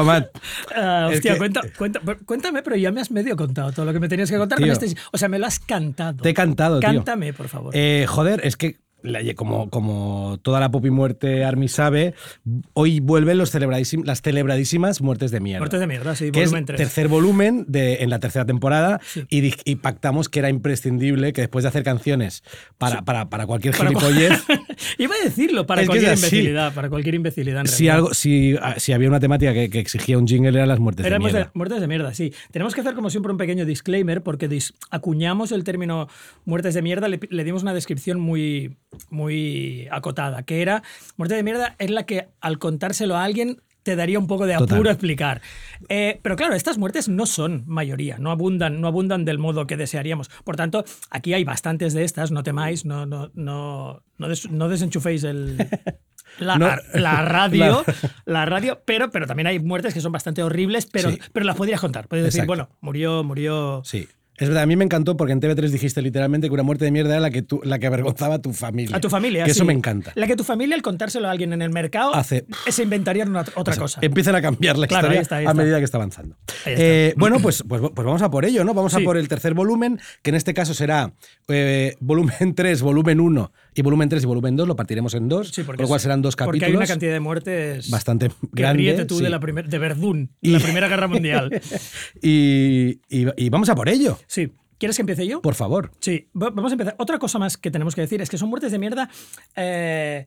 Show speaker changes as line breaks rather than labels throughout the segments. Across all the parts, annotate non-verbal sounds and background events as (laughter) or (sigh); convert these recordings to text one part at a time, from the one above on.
Amat. (laughs)
Ah,
Es
hostia,
que-
cuenta- cuenta- cuéntame, pero ya me has medio contado todo lo que me tenías que contar. con este- o sea, me lo has cantado.
Te he cantado, tío.
Cántame, por favor.
Eh, joder, es que como, como toda la Popi Muerte Army sabe, hoy vuelven los celebradísim- las celebradísimas muertes de mierda.
Muertes de mierda, sí,
que es
volumen 3.
tercer volumen de, en la tercera temporada
Sí.
y, y pactamos que era imprescindible que después de hacer canciones para, para, para cualquier gilipollez, (laughs)
Iba a decirlo, para
Es
cualquier imbecilidad. Para cualquier imbecilidad. en
si, algo, si, ah, si había una temática que, que exigía un jingle eran las muertes
Éramos
de
de,
mierda.
muertes de mierda, sí. Tenemos que hacer, como siempre, un pequeño disclaimer porque dis- acuñamos el término muertes de mierda, le, le dimos una descripción muy, muy acotada, que era muerte de mierda es la que al contárselo a alguien te daría un poco de apuro
Total.
explicar. Eh, pero claro, estas muertes no son mayoría, no abundan, no abundan del modo que desearíamos. Por tanto, aquí hay bastantes de estas, no temáis, no, no, no, no, des- no desenchuféis el, (laughs) la,
No.
la radio, (laughs)
La-
la radio, pero, pero también hay muertes que son bastante horribles, pero,
Sí.
pero las podrías contar. Podrías decir, bueno, murió, murió.
Sí. Es verdad, a mí me encantó porque en TV3 dijiste literalmente que una muerte de mierda era la que, tú, la que avergonzaba a tu familia.
A tu familia.
Que eso
sí.
me encanta.
La que tu familia, al contárselo a alguien en el mercado,
Hace-
se inventarían una- otra cosa.
Empiezan a cambiar la
Claro, ahí
historia
está, ahí
a medida que está avanzando. Eh, bueno, pues, pues, pues vamos a por ello, ¿no? Vamos
Sí.
a por el tercer volumen, que en este caso será eh, volumen (laughs) 3, volumen 1 y volumen 3 y volumen 2, lo partiremos en dos,
Sí, porque
con lo cual serán dos
Porque
capítulos.
hay una cantidad de muertes
bastante grande,
ríete tú
sí.
de la primer, de Verdún,
Y-
la Primera Guerra Mundial. (laughs)
y, y- y vamos a por ello,
Sí. ¿Quieres que empiece yo?
por favor.
Sí, va- vamos a empezar. Otra cosa más que tenemos que decir es que son muertes de mierda eh,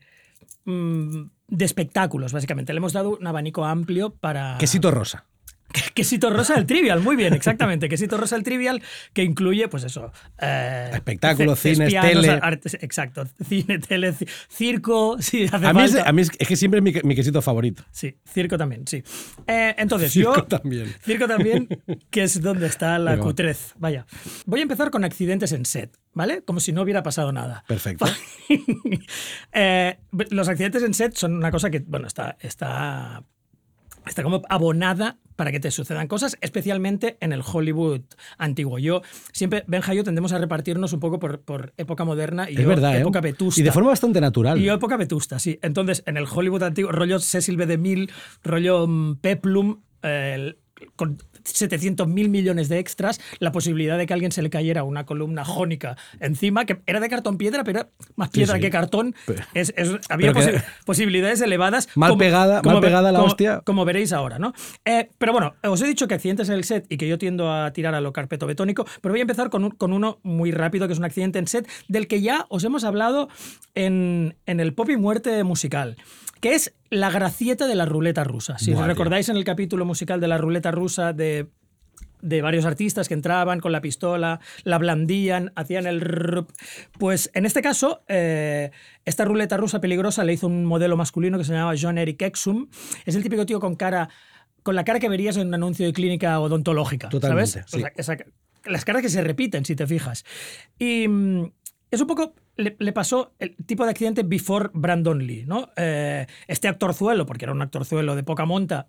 mm, de espectáculos, básicamente. Le hemos dado un abanico amplio para...
Quesito rosa. (laughs)
Quesito rosa del trivial, muy bien, exactamente. Quesito rosa del trivial que incluye, pues eso. eh,
Espectáculos, cines, tele.
artes- exacto. Cine, tele, ci- circo, (laughs) sí, hace
A mí, es, a mí es, es que siempre es mi, mi quesito favorito.
Sí, circo también, sí. Eh, entonces,
Circo
yo.
también. (laughs)
Circo también, que es donde está la
va.
cutrez. Vaya. Voy a empezar con accidentes en set, ¿vale? Como si no hubiera pasado nada.
Perfecto.
Eh, los accidentes en set son una cosa que, bueno, está, está, está como abonada para que te sucedan cosas, especialmente en el Hollywood antiguo. Yo siempre, Benja y yo tendemos a repartirnos un poco por, por época moderna y yo
verdad, ¿eh?
época vetusta.
Y de forma bastante natural.
Y yo época vetusta, sí. Entonces, en el Hollywood antiguo, rollo Cecil B. DeMille, rollo mm, Peplum, eh, con 700 mil millones de extras, la posibilidad de que a alguien se le cayera una columna jónica encima, que era de cartón piedra, pero era más piedra
sí.
que cartón,
Pero-
es, es- había
que-
posibilidades elevadas.
Mal pegada- mal
ve-
pegada la
como-
hostia.
Como veréis ahora, ¿no? Eh, pero bueno, os he dicho que accidentes en el set y que yo tiendo a tirar a lo carpeto betónico, pero voy a empezar con, un- con uno muy rápido, que es un accidente en set, del que ya os hemos hablado en, en el Pop y Muerte musical, que es la gracieta de la ruleta rusa. Si
Buah,
recordáis en el capítulo musical de la ruleta rusa de de varios artistas que entraban con la pistola, la blandían, hacían el... Pues en este caso, eh, esta ruleta rusa peligrosa le hizo un modelo masculino que se llamaba John Eric Exum. Es el típico tío con cara con la cara que verías en un anuncio de clínica odontológica,
Totalmente,
¿sabes?
sí.
O sea, esa- las caras que se repiten, si te fijas. Y mm, es un poco, le, le pasó el tipo de accidente before Brandon Lee, ¿no? Eh, este actorzuelo, porque era un actorzuelo de poca monta,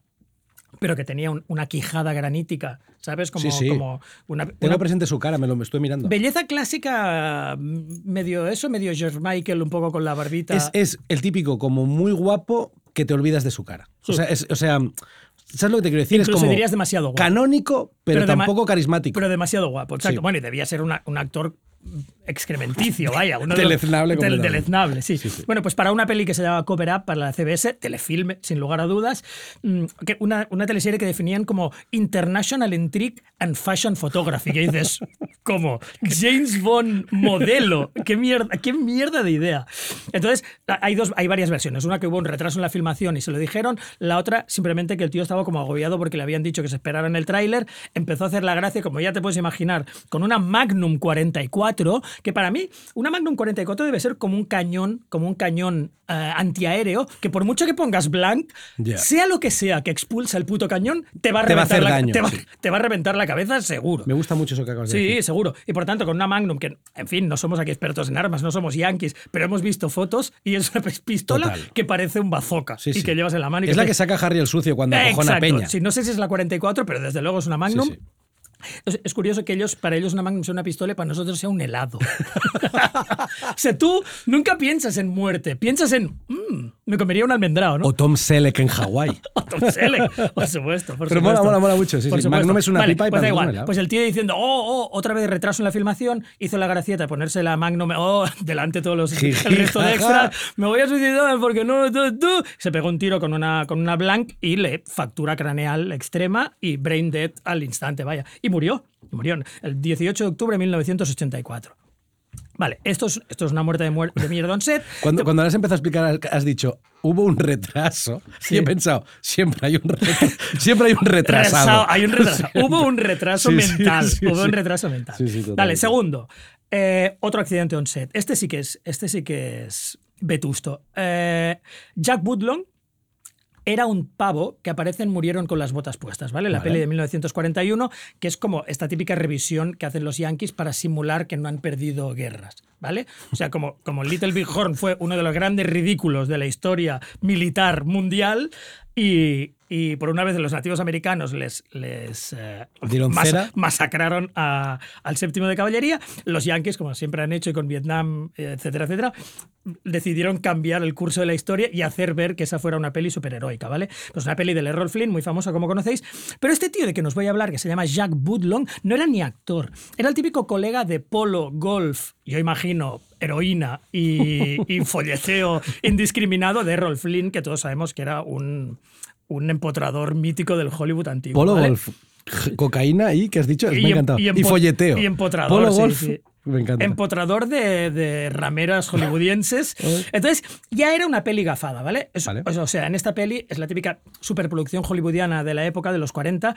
pero que tenía un- una quijada granítica, ¿sabes? Como,
Sí, sí.
como una,
Tengo
una
presente su cara, me lo me estoy mirando.
belleza clásica, mm, medio eso, medio George Michael, un poco con la barbita.
Es, es el típico como muy guapo que te olvidas de su cara. O sea, es- o sea, ¿sabes lo que te quiero decir?
Incluso
es como
dirías demasiado guapo.
canónico, pero,
Pero
tampoco carismático.
Pero demasiado guapo, exacto. Bueno, y debía ser una- un actor excrementicio, vaya. Uno de los-
Deleznable.
Deleznable, sí.
Sí, sí.
Bueno, pues para una peli que se llama Cover Up para la CBS, telefilme, sin lugar a dudas, mm, que una, una teleserie que definían como International Intrigue and Fashion Photography. Que dices, (laughs) como James Bond modelo. ¿Qué mierda, qué mierda de idea. Entonces, hay, dos, hay varias versiones. Una que hubo un retraso en la filmación y se lo dijeron. La otra, simplemente que el tío estaba como agobiado porque le habían dicho que se esperara en el tráiler. Empezó a hacer la gracia, como ya te puedes imaginar, con una Magnum 44, que para mí, una Magnum 44 debe ser como un cañón, como un cañón eh, antiaéreo, que por mucho que pongas blank, sea lo que sea que expulsa el puto cañón, te va a
Te va a
reventar,
hacer
la,
daño,
te va-
sí.
te va a reventar la cabeza seguro.
Me gusta mucho eso que acabas de
Sí,
decir.
seguro. Y por tanto, con una Magnum, que, en fin, no somos aquí expertos en armas, no somos yankees, pero hemos visto fotos y es una (laughs) pistola
Total.
que parece un bazooka
Sí,
y que llevas en la mano. y
es la
te-
que saca Harry el sucio cuando acojona. Peña.
Sí, no sé si es la 44, pero desde luego es una Magnum. Es curioso que ellos, para ellos una Magnum sea una pistola y para nosotros sea un helado. (laughs) o sea, tú nunca piensas en muerte, piensas en, "Mm, me comería un almendrado, ¿no?
O Tom Selleck en Hawái. (laughs)
O Tom Selleck, por supuesto, por
Pero mola,
supuesto.
mola, mola mucho, sí,
Por
sí. Magnum es una
Vale,
pipa y
pues da igual. Pues el tío diciendo, oh, oh, otra vez retraso en la filmación, hizo la gracieta de ponerse la Magnum, oh, (laughs) delante de todos los el resto de extras, me voy a suicidar porque no, tú, tú. Se pegó un tiro con una, con una blank y le fractura craneal extrema y brain dead al instante, vaya. Y murió, murió el 18 de octubre de 1984. Vale, esto es, esto es una muerte de, muer- de mierda on set.
Cuando, cuando has empezado a explicar, has dicho, hubo un retraso.
Sí.
Y he pensado, siempre hay un, retraso, (laughs) siempre hay un (laughs) retrasado.
Hay un retraso. (laughs) Hubo un retraso
Sí,
mental.
sí,
Hubo un retraso mental. Vale, segundo. eh, otro accidente on set. Este sí que es, este sí que es vetusto. Eh, Jack Woodlong era un pavo que aparece en Murieron con las botas puestas, ¿vale? La
Vale.
peli de 1941, que es como esta típica revisión que hacen los yankees para simular que no han perdido guerras, ¿vale? O sea, como, como Little Big Horn fue uno de los grandes ridículos de la historia militar mundial y, y por una vez los nativos americanos les, les eh,
cera.
masacraron a- al séptimo de caballería, los yankees, como siempre han hecho y con Vietnam, etcétera, etcétera, decidieron cambiar el curso de la historia y hacer ver que esa fuera una peli superheroica, ¿vale? Pues una peli del Errol Flynn, muy famosa como conocéis, pero este tío de que nos voy a hablar, que se llama Jack Woodlong, no era ni actor, era el típico colega de polo, golf, yo imagino heroína y, y (laughs) folleteo indiscriminado de Errol Flynn, que todos sabemos que era un, un empotrador mítico del Hollywood antiguo.
Polo
¿vale?
golf, cocaína y, ¿qué has dicho?
Y
me
em-
encantado.
y
folleteo.
y empotrador,
Polo
sí,
golf,
sí. (laughs)
me encanta.
empotrador de, de rameras hollywoodienses. (laughs) Entonces, ya era una peli gafada, ¿vale? Es-
Vale.
O sea, en esta peli es la típica superproducción hollywoodiana de la época, de los 40.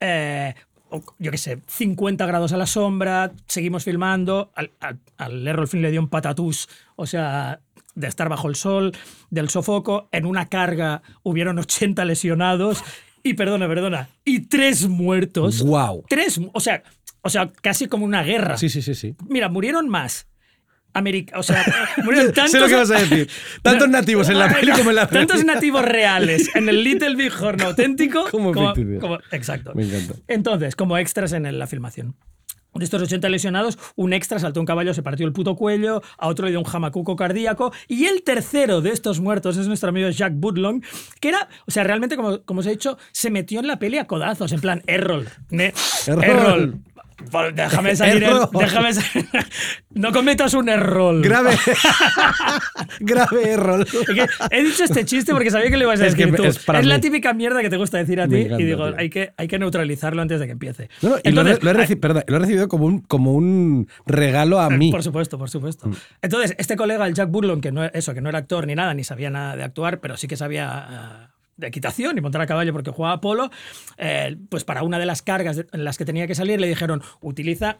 eh, o, yo qué sé, 50 grados a la sombra, seguimos filmando. Al, al, al Errol Flynn le dio un patatús, o sea, de estar bajo el sol, del sofoco. En una carga hubieron 80 lesionados. Y perdona, perdona, y tres muertos.
Guau.
Tres, o sea, o sea, casi como una guerra.
Sí, sí, sí, sí.
Mira, murieron más. America o sea, (laughs) murieron tantos.
Sé lo que vas a decir. (laughs) Tantos nativos en la peli como en la
Tantos
peli.
nativos reales en el Little Big Horn (laughs) auténtico.
Como ficticio.
como- exacto.
Me encanta.
Entonces, como extras en la filmación. De estos 80 lesionados, un extra saltó un caballo, se partió el puto cuello, a otro le dio un jamacuco cardíaco, y el tercero de estos muertos es nuestro amigo Jack Woodlong, que era, o sea, realmente, como, como os he dicho, se metió en la peli a codazos, en plan, Errol, ne-
Errol.
Errol, déjame (laughs) salir,
Errol.
déjame (laughs) no cometas un error.
Grave. (laughs) Grave error.
He dicho este chiste porque sabía que lo ibas a
Es
decir tú.
es
la típica mierda que te gusta decir a ti
encanta,
y digo,
tío.
hay que, hay que neutralizarlo antes de que empiece.
No, no, y lo, he-
Entonces,
lo he
hay-
reci- perdón, lo he recibido como un, como un regalo a mí.
Por supuesto, por supuesto.
Mm.
Entonces, este colega, el Jack Burlon, que no, eso, que no era actor ni nada, ni sabía nada de actuar, pero sí que sabía ah, de equitación y montar a caballo porque jugaba polo, eh, pues para una de las cargas de- en las que tenía que salir le dijeron, utiliza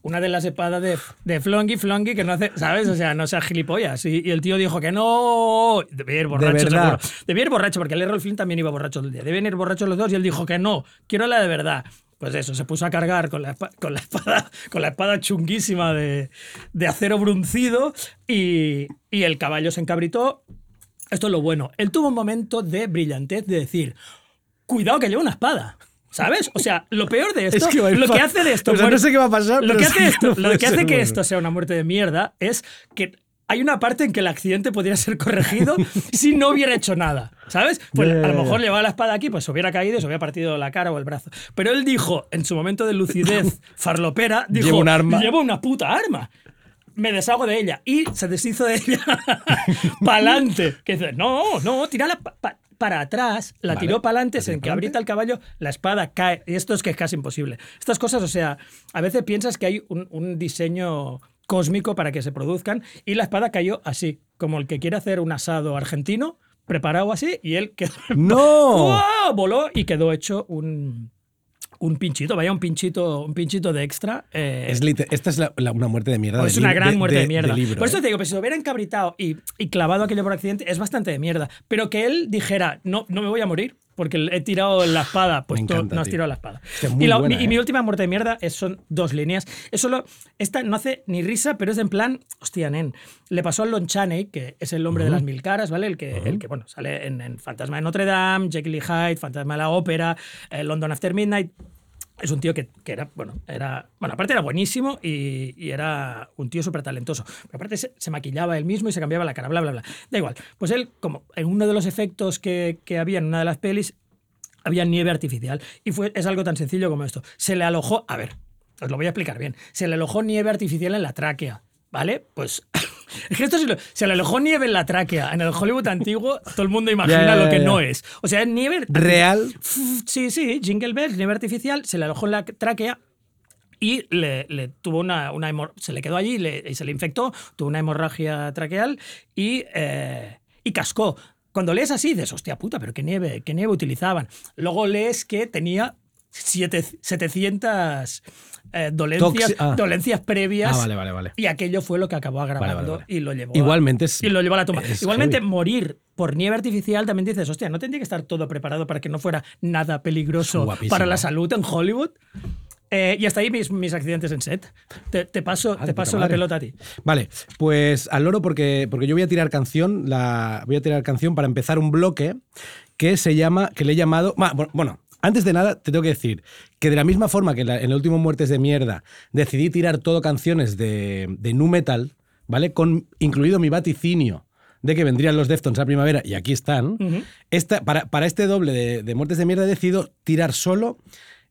una de las espadas de, de Flonky, Flonky, que no hace, ¿sabes? O sea, no seas gilipollas. Y, y el tío dijo que no. Debía ir borracho,
verdad.
seguro. Debía ir borracho, porque el Errol Flynn también iba borracho el día. Debían ir borrachos los dos y él dijo que no, quiero la de verdad. Pues eso, se puso a cargar con la, con la espada, con la espada chunguísima de, de acero bruncido y, y el caballo se encabritó. Esto es lo bueno. Él tuvo un momento de brillantez de decir, cuidado que lleva una espada. ¿Sabes? O sea, lo peor de (laughs) esto,
Es que
lo que hace de esto,
o sea, no
muerte-
sé qué va a pasar,
Lo que hace,
que
esto,
no
lo
puede
que, hace
ser
que
bueno.
esto sea una muerte de mierda es que hay una parte en que el accidente podría ser corregido (laughs) si no hubiera hecho nada. ¿Sabes? Pues
ya,
a lo mejor llevaba la espada aquí, pues se hubiera caído se hubiera partido la cara o el brazo. Pero él dijo, en su momento de lucidez (laughs) farlopera, dijo:
Llevo un arma.
Llevo una puta arma. Me deshago de ella. Y se deshizo de ella (laughs) pa'lante. Que dice, no, no, tírala pa- pa- para atrás. La
Vale,
tiró para adelante, se
pa'lante.
encabrita el caballo, la espada cae. Y esto es que es casi imposible. Estas cosas, o sea, a veces piensas que hay un, un diseño cósmico para que se produzcan y la espada cayó así, como el que quiere hacer un asado argentino, preparado así, y él quedó...
¡No! (laughs)
¡Wow! Voló y quedó hecho un, un pinchito, vaya, un pinchito, un pinchito de extra. eh,
Es esta es la- la- una muerte de mierda.
es
de
una gran muerte de, mierda.
libro,
por eso
¿eh?
te digo, pues si lo hubiera encabritado y, y clavado aquello por accidente, es bastante de mierda. Pero que él dijera, no, no me voy a morir porque he tirado la espada, pues
encanta,
no has tirado la espada. Y, la-
buena,
mi, y
¿eh?
mi última muerte de mierda es, son dos líneas. Es solo, esta no hace ni risa, pero es en plan, hostia, nen. Le pasó a Lon Chaney, que es el hombre de las mil caras, ¿vale? El que, el que bueno, sale en, en Fantasma de Notre Dame, Jekyll y Hyde, Fantasma de la Ópera, eh, London After Midnight. Es un tío que, que era, bueno, era, bueno, aparte era buenísimo y, y era un tío súper talentoso. Pero aparte se, maquillaba él mismo y se cambiaba la cara, bla, bla, bla. Da igual. Pues él, como en uno de los efectos que, que había en una de las pelis, había nieve artificial. Y fue, es algo tan sencillo como esto. Se le alojó, a ver, os lo voy a explicar bien. Se le alojó nieve artificial en la tráquea, ¿vale? Pues... Es que esto le alojó nieve en la tráquea. En el Hollywood antiguo, (laughs) todo el mundo imagina lo que no es. O sea, es nieve
Real.
Sí, sí, Jingle Bells, nieve artificial, se le alojó en la tráquea y le, le tuvo una, una se le quedó allí y, le- y se le infectó, tuvo una hemorragia traqueal y, eh, y cascó. Cuando lees así, dices, hostia puta, pero qué nieve, qué nieve utilizaban. Luego lees que tenía siete- 700 eh, dolencias,
Toxi- ah.
dolencias previas.
Ah, vale, vale, vale.
Y aquello fue lo que acabó agravando
Vale, vale, vale.
y lo llevó a-
Igualmente es-
y lo llevó a la tumba.
es
Igualmente,
heavy.
morir por nieve artificial también dices, hostia, ¿no tendría que estar todo preparado para que no fuera nada peligroso
Guapísimo.
para la salud en Hollywood? Eh, y hasta ahí mis, mis accidentes en set. Te, te paso,
Ah, de
te
puta
paso la
madre.
pelota a ti.
Vale, pues al loro porque, porque yo voy a tirar canción, la, voy a tirar canción para empezar un bloque que se llama, que le he llamado, ma- bueno, bueno, antes de nada te tengo que decir que de la misma forma que en la- en el último Muertes de Mierda decidí tirar todo canciones de, de nu metal, ¿vale? Con incluido mi vaticinio de que vendrían los Deftones a primavera y aquí están. Esta, para, para este doble de, de Muertes de Mierda he decidido tirar solo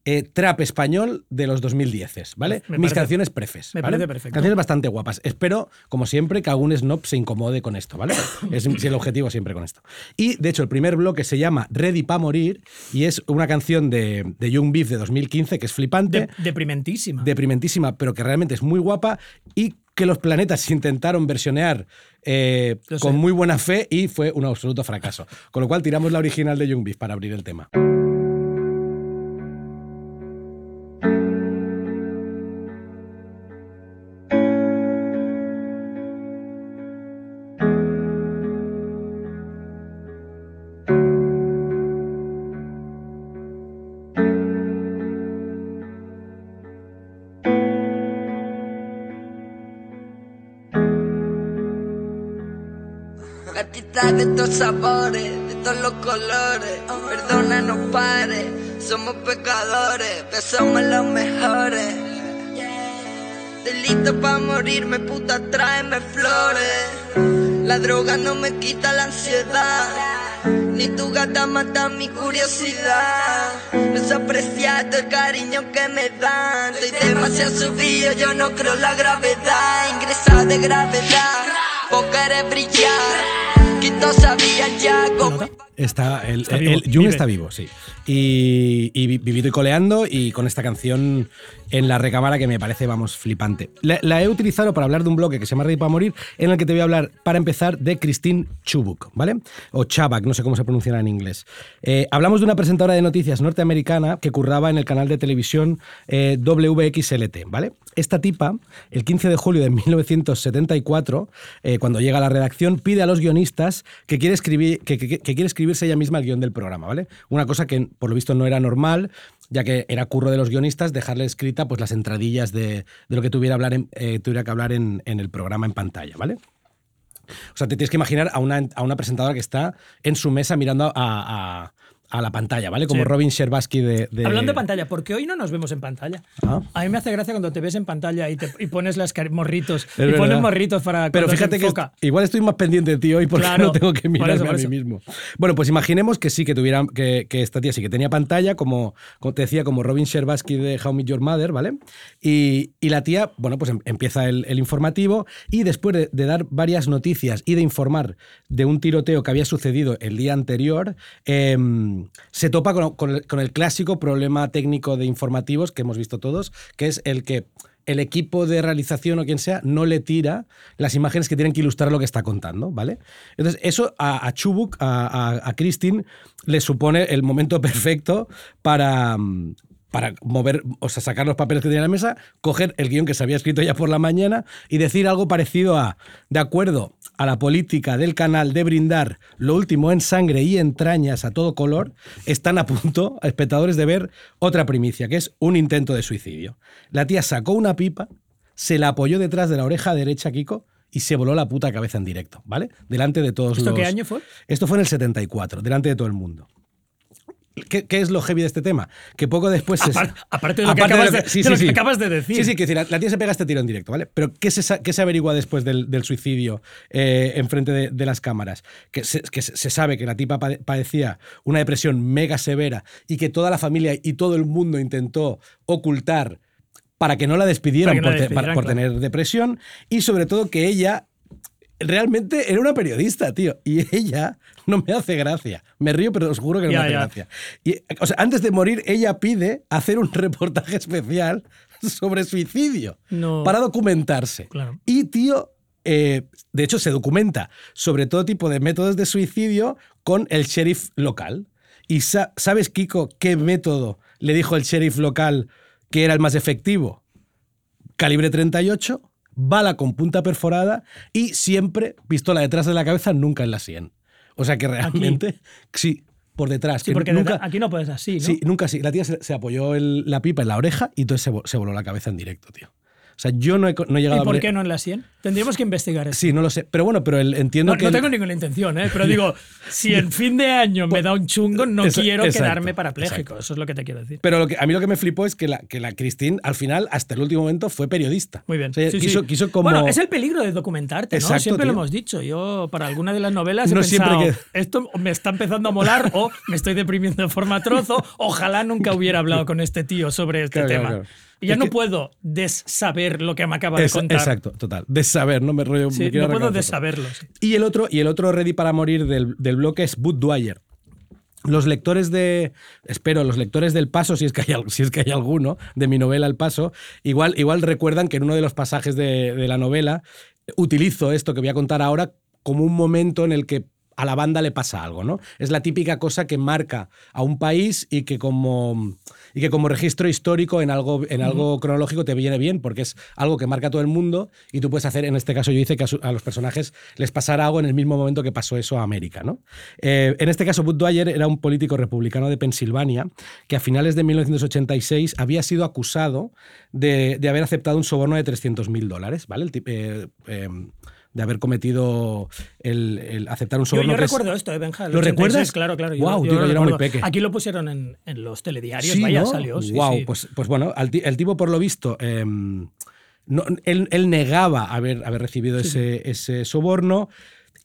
eh, trap español de los 2010, ¿vale?
Me
Mis
parece-
canciones prefes.
me
¿vale?
parece perfecto.
Canciones bastante guapas. Espero, como siempre, que algún snob se incomode con esto, ¿vale? (coughs) es el objetivo siempre con esto. Y, de hecho, el primer bloque se llama Ready pa' morir y es una canción de, de Young Beef de 2015 que es flipante,
De- deprimentísima.
deprimentísima, pero que realmente es muy guapa y que los planetas intentaron versionear eh, con muy buena fe y fue un absoluto fracaso. Con lo cual tiramos la original de Young Beef para abrir el tema.
Gatita de todos sabores, de todos los colores. Perdona, no pares. Somos pecadores, pero somos los mejores. Delito pa' morirme, puta, tráeme flores. La droga no me quita la ansiedad. Ni tu gata mata mi curiosidad. No es apreciado el cariño que me dan. Estoy demasiado subido, yo no creo la gravedad. Ingresa de gravedad, vos querés brillar. Todos sabían ya cómo
Está, el,
Está vivo,
el- Jung
vive.
está vivo, sí. Y, y y coleando y con esta canción en la recámara que me parece, vamos, flipante. La, la he utilizado para hablar de un bloque que se llama Ready para Morir, en el que te voy a hablar, para empezar, de Christine Chubuk, ¿vale? O Chabak, no sé cómo se pronunciará en inglés. Eh, hablamos de una presentadora de noticias norteamericana que curraba en el canal de televisión eh, WXLT, ¿vale? Esta tipa, el 15 de julio de 1974, eh, cuando llega a la redacción, pide a los guionistas que quiere, escribir, que, que- que quiere escribirse ella misma el guion del programa, ¿vale? Una cosa que, por lo visto, no era normal, ya que era curro de los guionistas dejarle escrita pues, las entradillas de, lo que tuviera, hablar en- eh, que hablar en, el programa en pantalla, ¿vale? O sea, te tienes que imaginar a una, presentadora que está en su mesa mirando a- a la pantalla, ¿vale? Como
Sí.
Robin Sherbatsky de, de-
Hablando de pantalla, porque hoy no nos vemos en pantalla.
Ah.
A mí me hace gracia cuando te ves en pantalla y, te, y pones las morritos.
Es
y pones morritos para
Pero fíjate que igual estoy más pendiente de ti hoy porque
Claro,
no tengo que
por
mirarme
eso, por
a mí mismo. Bueno, pues imaginemos que sí, que tuviera, que, que esta tía sí que tenía pantalla, como, como te decía, como Robin Sherbatsky de How I Met Your Mother, ¿vale? Y, y la tía, bueno, pues em- empieza el, el informativo y después de, de dar varias noticias y de informar de un tiroteo que había sucedido el día anterior, em, se topa con, el, clásico problema técnico de informativos que hemos visto todos, que es el que el equipo de realización o quien sea no le tira las imágenes que tienen que ilustrar lo que está contando, ¿vale? Entonces, eso a, Chubuk, a, a, a Christine, le supone el momento perfecto para, para mover, o sea, sacar los papeles que tenía en la mesa, coger el guion que se había escrito ya por la mañana y decir algo parecido a, de acuerdo a la política del canal de brindar lo último en sangre y entrañas a todo color, están a punto, espectadores, de ver otra primicia, que es un intento de suicidio. La tía sacó una pipa, se la apoyó detrás de la oreja derecha, Kiko, y se voló la puta cabeza en directo, ¿vale? Delante de todos
¿Esto
los...
qué año fue?
Esto fue en el 74, delante de todo el mundo. ¿Qué, qué es lo heavy de este tema? Que poco después se...
Apar- aparte de lo que acabas de- de lo que acabas de decir.
Sí, sí, que decir, la, la tía se pega este tiro en directo, ¿vale? Pero ¿qué se, qué se averigua después del, del suicidio eh, enfrente de, de las cámaras? Que, se, que se- sabe que la tipa pade- padecía una depresión mega severa y que toda la familia y todo el mundo intentó ocultar para que no la despidieran,
Para no la
por, te-
despidieran,
por tener depresión y sobre todo que ella realmente era una periodista, tío. Y ella no me hace gracia. Me río, pero os juro que no
Ya,
me hace
ya.
gracia. Y, o sea, antes de morir, ella pide hacer un (laughs) reportaje especial sobre suicidio
No.
para documentarse.
Claro.
Y, tío, eh, de hecho, se documenta sobre todo tipo de métodos de suicidio con el sheriff local. ¿Y sa- sabes, Kiko, qué método le dijo el sheriff local que era el más efectivo? calibre 38, bala con punta perforada y siempre pistola detrás de la cabeza, nunca en la sien. O sea que realmente, sí, por detrás.
Sí,
que
porque
nunca,
aquí no puedes así, ¿no?
Sí, nunca sí. La tía se, se apoyó el- la pipa en la oreja y entonces se, se voló la cabeza en directo, tío. O sea, yo no he, no he llegado
¿Y por qué no en la 100? Tendríamos que investigar eso.
Sí, no lo sé. Pero bueno, pero el- entiendo
No,
que.
no
el-
tengo ninguna intención, ¿eh? pero digo, si en fin de año me da un chungo, no quiero quedarme parapléjico.
exacto.
Eso es lo que te quiero decir.
Pero lo que, a mí lo que me flipó es que la, que la Christine, al final, hasta el último momento, fue periodista.
Muy bien.
O sea,
Sí,
quiso,
sí.
quiso como.
Bueno, es el peligro de documentarte, ¿no?
Exacto,
siempre lo hemos dicho. Yo, para alguna de las novelas, he
No siempre
pensado,
que-
esto me está empezando a molar o me estoy deprimiendo de forma trozo. Ojalá nunca hubiera hablado con este tío sobre este
Claro,
tema.
claro, claro.
Y ya
Es
no
que-
puedo desaber lo que me acaba de contar.
exacto, total. De saber, no me rollo.
Sí,
me
no puedo desaberlo. sí.
Y el otro, y el otro ready para morir del, del bloque es Bud Dwyer. Los lectores de. Espero, los lectores del Paso, si es que hay, si es que hay alguno, de mi novela El Paso, igual, igual recuerdan que en uno de los pasajes de, de la novela utilizo esto que voy a contar ahora como un momento en el que a la banda le pasa algo, ¿no? Es la típica cosa que marca a un país y que como, y que como registro histórico en algo, en algo cronológico te viene bien, porque es algo que marca a todo el mundo y tú puedes hacer, en este caso yo hice que a, su- a los personajes les pasara algo en el mismo momento que pasó eso a América, ¿no? Eh, en este caso, Bud Dwyer era un político republicano de Pensilvania que a finales de 1986 había sido acusado de, de haber aceptado un soborno de 300.000 dólares, ¿vale? El eh, eh, de haber cometido el, el aceptar un
Yo,
soborno.
yo
es-
recuerdo esto, ¿eh, Benja?
¿Lo
86,
recuerdas?
Claro, claro. yo-
Guau,
yo
tío,
lo
yo era muy
recuerdo.
peque.
Aquí lo pusieron en, en los telediarios,
Sí,
vaya,
¿no?
salió. Sí, sí.
Pues, pues bueno, el tipo por lo visto, eh, no- él, él negaba haber, haber recibido ese, ese soborno.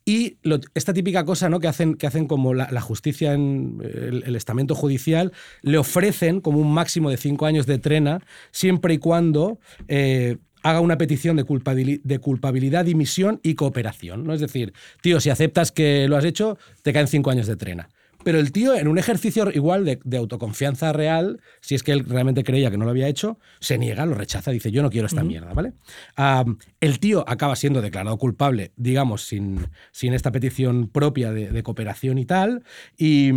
Y lo- esta típica cosa ¿no? que, hacen, que hacen como la, la justicia en el, el estamento judicial, le ofrecen como un máximo de cinco años de trena, siempre y cuando eh, haga una petición de, culpabili- de culpabilidad, dimisión y cooperación. ¿no? Es decir, tío, si aceptas que lo has hecho, te caen cinco años de trena. Pero el tío, en un ejercicio igual de, de autoconfianza real, si es que él realmente creía que no lo había hecho, se niega, lo rechaza, dice, yo no quiero esta mierda, ¿vale? El tío acaba siendo declarado culpable, digamos, sin, sin esta petición propia de, de cooperación y tal, y...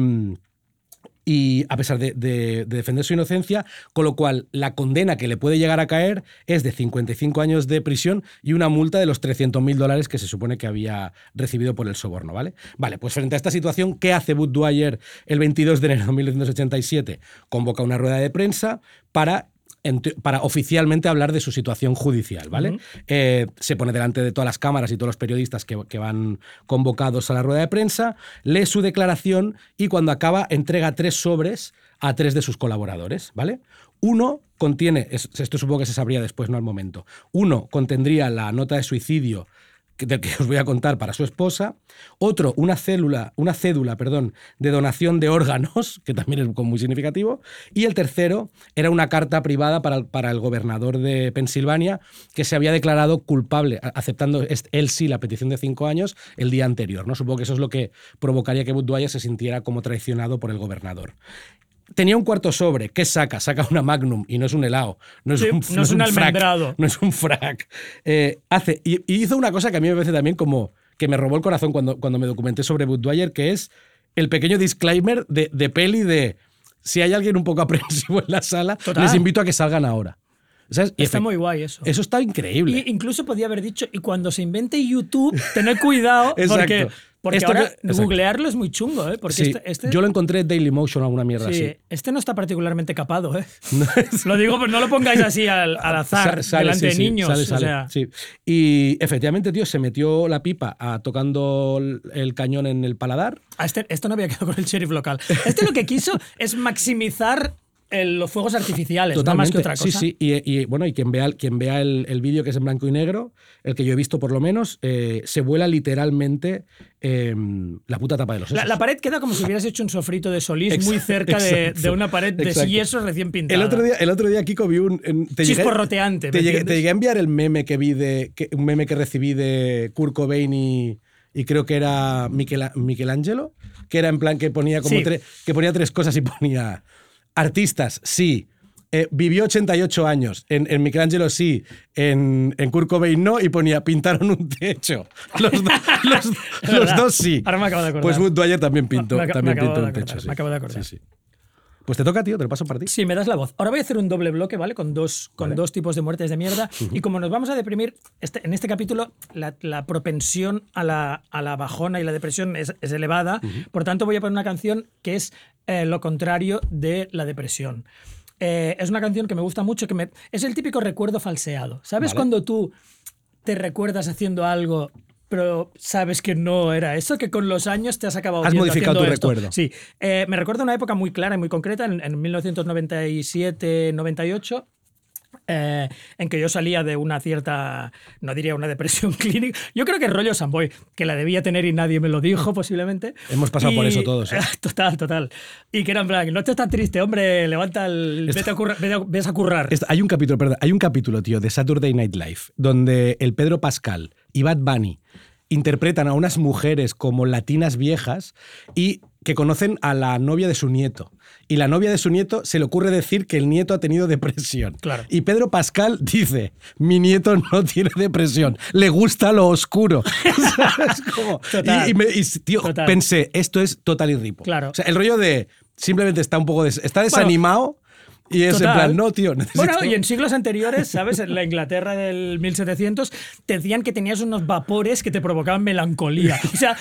y a pesar de, de- de defender su inocencia, con lo cual la condena que le puede llegar a caer es de 55 años de prisión y una multa de los 300.000 dólares que se supone que había recibido por el soborno, ¿vale? Vale, pues frente a esta situación, ¿qué hace Bud Dwyer el 22 de enero de 1987? Convoca una rueda de prensa para para oficialmente hablar de su situación judicial, ¿vale? Eh, se pone delante de todas las cámaras y todos los periodistas que, que van convocados a la rueda de prensa, lee su declaración y cuando acaba entrega tres sobres a tres de sus colaboradores, ¿vale? Uno contiene, es- esto supongo que se sabría después, no al momento, uno contendría la nota de suicidio del que os voy a contar para su esposa, otro una célula, una cédula, perdón, de donación de órganos, (laughs) que también es muy significativo, y el tercero era una carta privada para, el- para el gobernador de Pensilvania que se había declarado culpable, aceptando él sí la petición de cinco años el día anterior. ¿no? Supongo que eso es lo que provocaría que Bud Dwyer se sintiera como traicionado por el gobernador. Tenía un cuarto sobre. ¿Qué saca? Saca una Magnum y no es un helado. No es
Sí,
un,
no es un
frac,
almendrado.
no es un frac. Eh, hace, y, y hizo una cosa que a mí me parece también como que me robó el corazón cuando, cuando me documenté sobre Bud Dwyer, que es el pequeño disclaimer de, de peli de si hay alguien un poco (laughs) aprensivo en la sala,
Total.
les invito a que salgan ahora.
Está muy guay eso.
Eso está increíble.
Y incluso podía haber dicho, y cuando se invente YouTube, tened cuidado, (laughs) porque, porque
Esto
ahora
que-
googlearlo es muy chungo, ¿eh? Porque
Sí,
este, este-
Yo lo encontré en Dailymotion o alguna mierda
sí,
así.
este no está particularmente capado, ¿eh? (laughs) (laughs) lo digo, pues no lo pongáis así al, al azar,
Sa- sale,
delante
sí,
de niños.
sale,
o sea,
sí. Y efectivamente, tío, se metió la pipa a- tocando el- el cañón en el paladar.
a este, esto no había quedado con el sheriff local. Este lo que quiso es maximizar el- los fuegos artificiales, no más que otra cosa.
Sí, sí. Y, y, bueno, y quien vea, quien vea el, el vídeo que es en blanco y negro, el que yo he visto por lo menos, eh, se vuela literalmente eh, la puta tapa de los.
La, la pared queda como si hubieras hecho un sofrito de solís
Ex-
muy cerca de,
exacto,
de una pared de
exacto.
yeso recién pintada.
El otro, día, el otro día, Kiko, vi un. te llegué-
Chisporroteante, ¿me
Te llegué, te llegué a enviar el meme que vi de. que- un meme que recibí de Kurt Cobain y, y creo que era Michela- Michelangelo, que era en plan que ponía como
Sí.
tre- que ponía tres cosas y ponía. Artistas, sí. Eh, vivió 88 años. En, en Michelangelo sí. En, en Kurt Cobain no. Y ponía pintaron un techo. Los, do- (laughs) los-
Es
los
verdad.
dos sí.
Ahora me acabo de acordar.
Pues Wood Dwyer también pintó,
Me
también pintó un techo. sí.
me acabo de acordar.
Sí, sí. Pues te toca, tío, te lo paso para ti.
Sí, me das la voz. Ahora voy a hacer un doble bloque, ¿vale? Con dos, con
Vale.
dos tipos de muertes de mierda. Y como nos vamos a deprimir, este- en este capítulo la, la propensión a la, a la bajona y la depresión es, es elevada. Por tanto, voy a poner una canción que es eh, lo contrario de la depresión. Eh, es una canción que me gusta mucho, que me, es el típico recuerdo falseado. ¿Sabes
Vale.
cuando tú te recuerdas haciendo algo, pero sabes que no era eso? Que con los años te has acabado
Has
viendo
modificado tu
esto.
recuerdo.
Sí, eh, me recuerda una época muy clara y muy concreta, en, en 1997-98. Eh, en que yo salía de una cierta, no diría una depresión (laughs) clínica, yo creo que rollo Samboy, que la debía tener y nadie me lo dijo posiblemente.
Hemos pasado por eso todos, ¿eh? (laughs)
Total, total. Y que era en plan, no estés tan triste, hombre, levanta el...
Esto-
Vete a currar, vete a- ves a currar.
Esto- hay un capítulo, perdón, hay un capítulo, tío, de Saturday Night Live, donde el Pedro Pascal y Bad Bunny interpretan a unas mujeres como latinas viejas y que conocen a la novia de su nieto. Y la novia de su nieto se le ocurre decir que el nieto ha tenido depresión.
Claro.
Y Pedro Pascal (laughs) dice, mi nieto no tiene depresión, le gusta lo oscuro. (laughs) ¿Sabes? Como-
Total.
Y, y me- y, tío,
Total.
pensé, esto es total y ripo.
Claro.
O sea, el rollo de simplemente está un poco des- está desanimado y es
Total.
en plan, no, tío, (laughs) necesito...
Bueno, y en siglos anteriores, ¿sabes? En la Inglaterra del 1700, te decían que tenías unos vapores que te provocaban melancolía. O sea,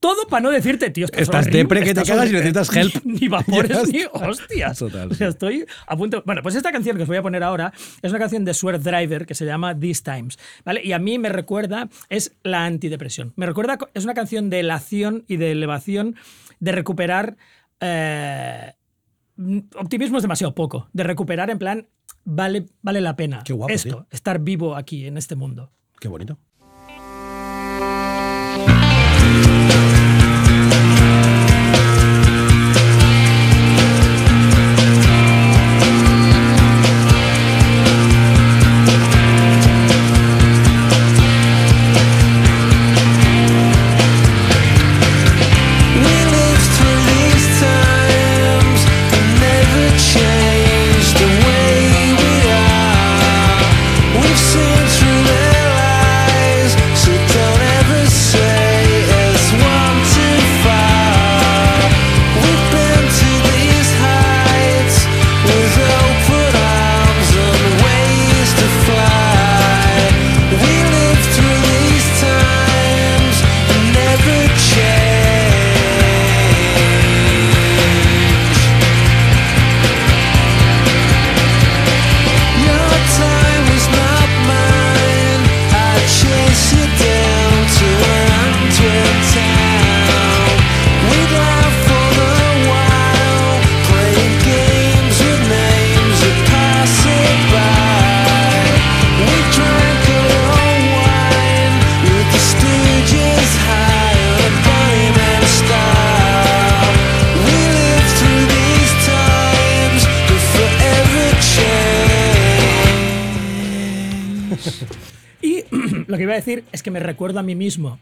todo para no decirte, tío, estás,
Estás
horrible,
depre que te y
horrible".
necesitas (laughs) help.
Ni, (laughs) ni vapores ni hostias.
Total,
O sea, estoy a punto. Bueno, pues esta canción que os voy a poner ahora es una canción de Swerve Driver que se llama These Times. ¿vale? Y a mí me recuerda, es la antidepresión. Me recuerda, es una canción de elación y de elevación, de recuperar. eh, optimismo es demasiado poco. De recuperar en plan, vale, vale la pena
Qué guapo,
esto,
tío.
estar vivo aquí en este mundo.
Qué bonito.
Lo que iba a decir es que me recuerdo a mí mismo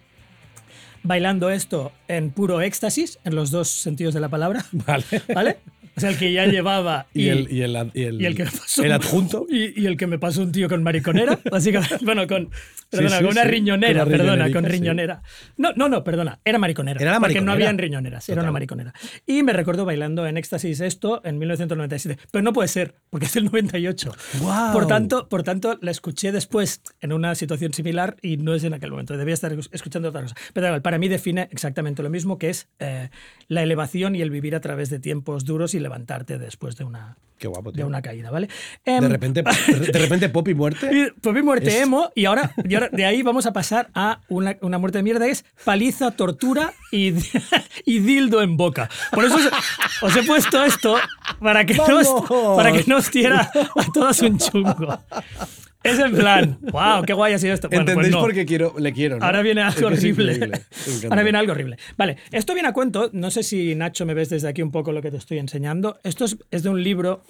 bailando esto en puro éxtasis, en los dos sentidos de la palabra.
Vale.
¿Vale? O sea, el que ya llevaba (laughs)
Y, el, y, el, y, el,
y el que me pasó
el adjunto. (laughs)
y, el que me pasó un tío con mariconera (laughs) básicamente bueno con perdona
sí,
con una
sí.
riñonera
Con la
perdona con
sí.
riñonera no no no perdona era mariconera
Era la
porque no
mariconera.
habían riñoneras era
Total.
una mariconera y me recuerdo bailando en éxtasis esto en 1997 pero no puede ser porque es del 98
¡Guau!
por tanto por tanto la escuché después en una situación similar y no es en aquel momento debía estar escuchando otra cosa pero para mí define exactamente lo mismo que es eh, la elevación y el vivir a través de tiempos duros y levantarte después de una
Qué guapo,
de una caída, ¿vale?
De
Em,
repente, (laughs) de repente pop y muerte.
y- Pues mi muerte
Es-
emo y ahora, y ahora de ahí vamos a pasar a una, una muerte de mierda que es paliza, tortura y, (laughs) y dildo en boca. Por eso os, os he puesto esto para que, no os,
¡Vamos!
para que no os diera a todos un chungo. Es en plan, wow, qué guay ha sido esto. Bueno, pues
¿Entendéis
no.
por qué quiero, le quiero? ¿no?
Ahora viene
Es
algo
que
horrible. (laughs) Ahora viene algo horrible. Vale, esto viene a cuento. No sé si Nacho me ves desde aquí un poco lo que te estoy enseñando. Esto es, es de un libro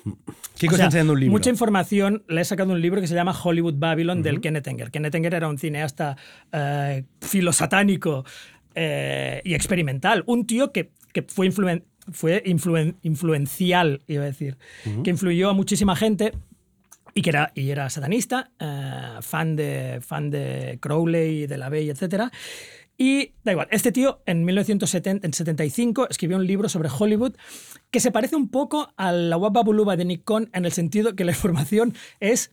Kiko
o sea,
enseñando un libro.
Mucha información. Le he sacado un libro que se llama Hollywood Babylon del Kenneth Enger. Kenneth Enger era un cineasta eh, filosatánico eh, y experimental. Un tío que, que fue, influen- fue influen- influencial, iba a decir, que influyó a muchísima gente. Y que era, y era satanista, eh, fan, de, fan de Crowley, de la Bey, etc. Y da igual, este tío en 1975 escribió un libro sobre Hollywood que se parece un poco a la Wababuluba de Nikon en el sentido que la (laughs) información es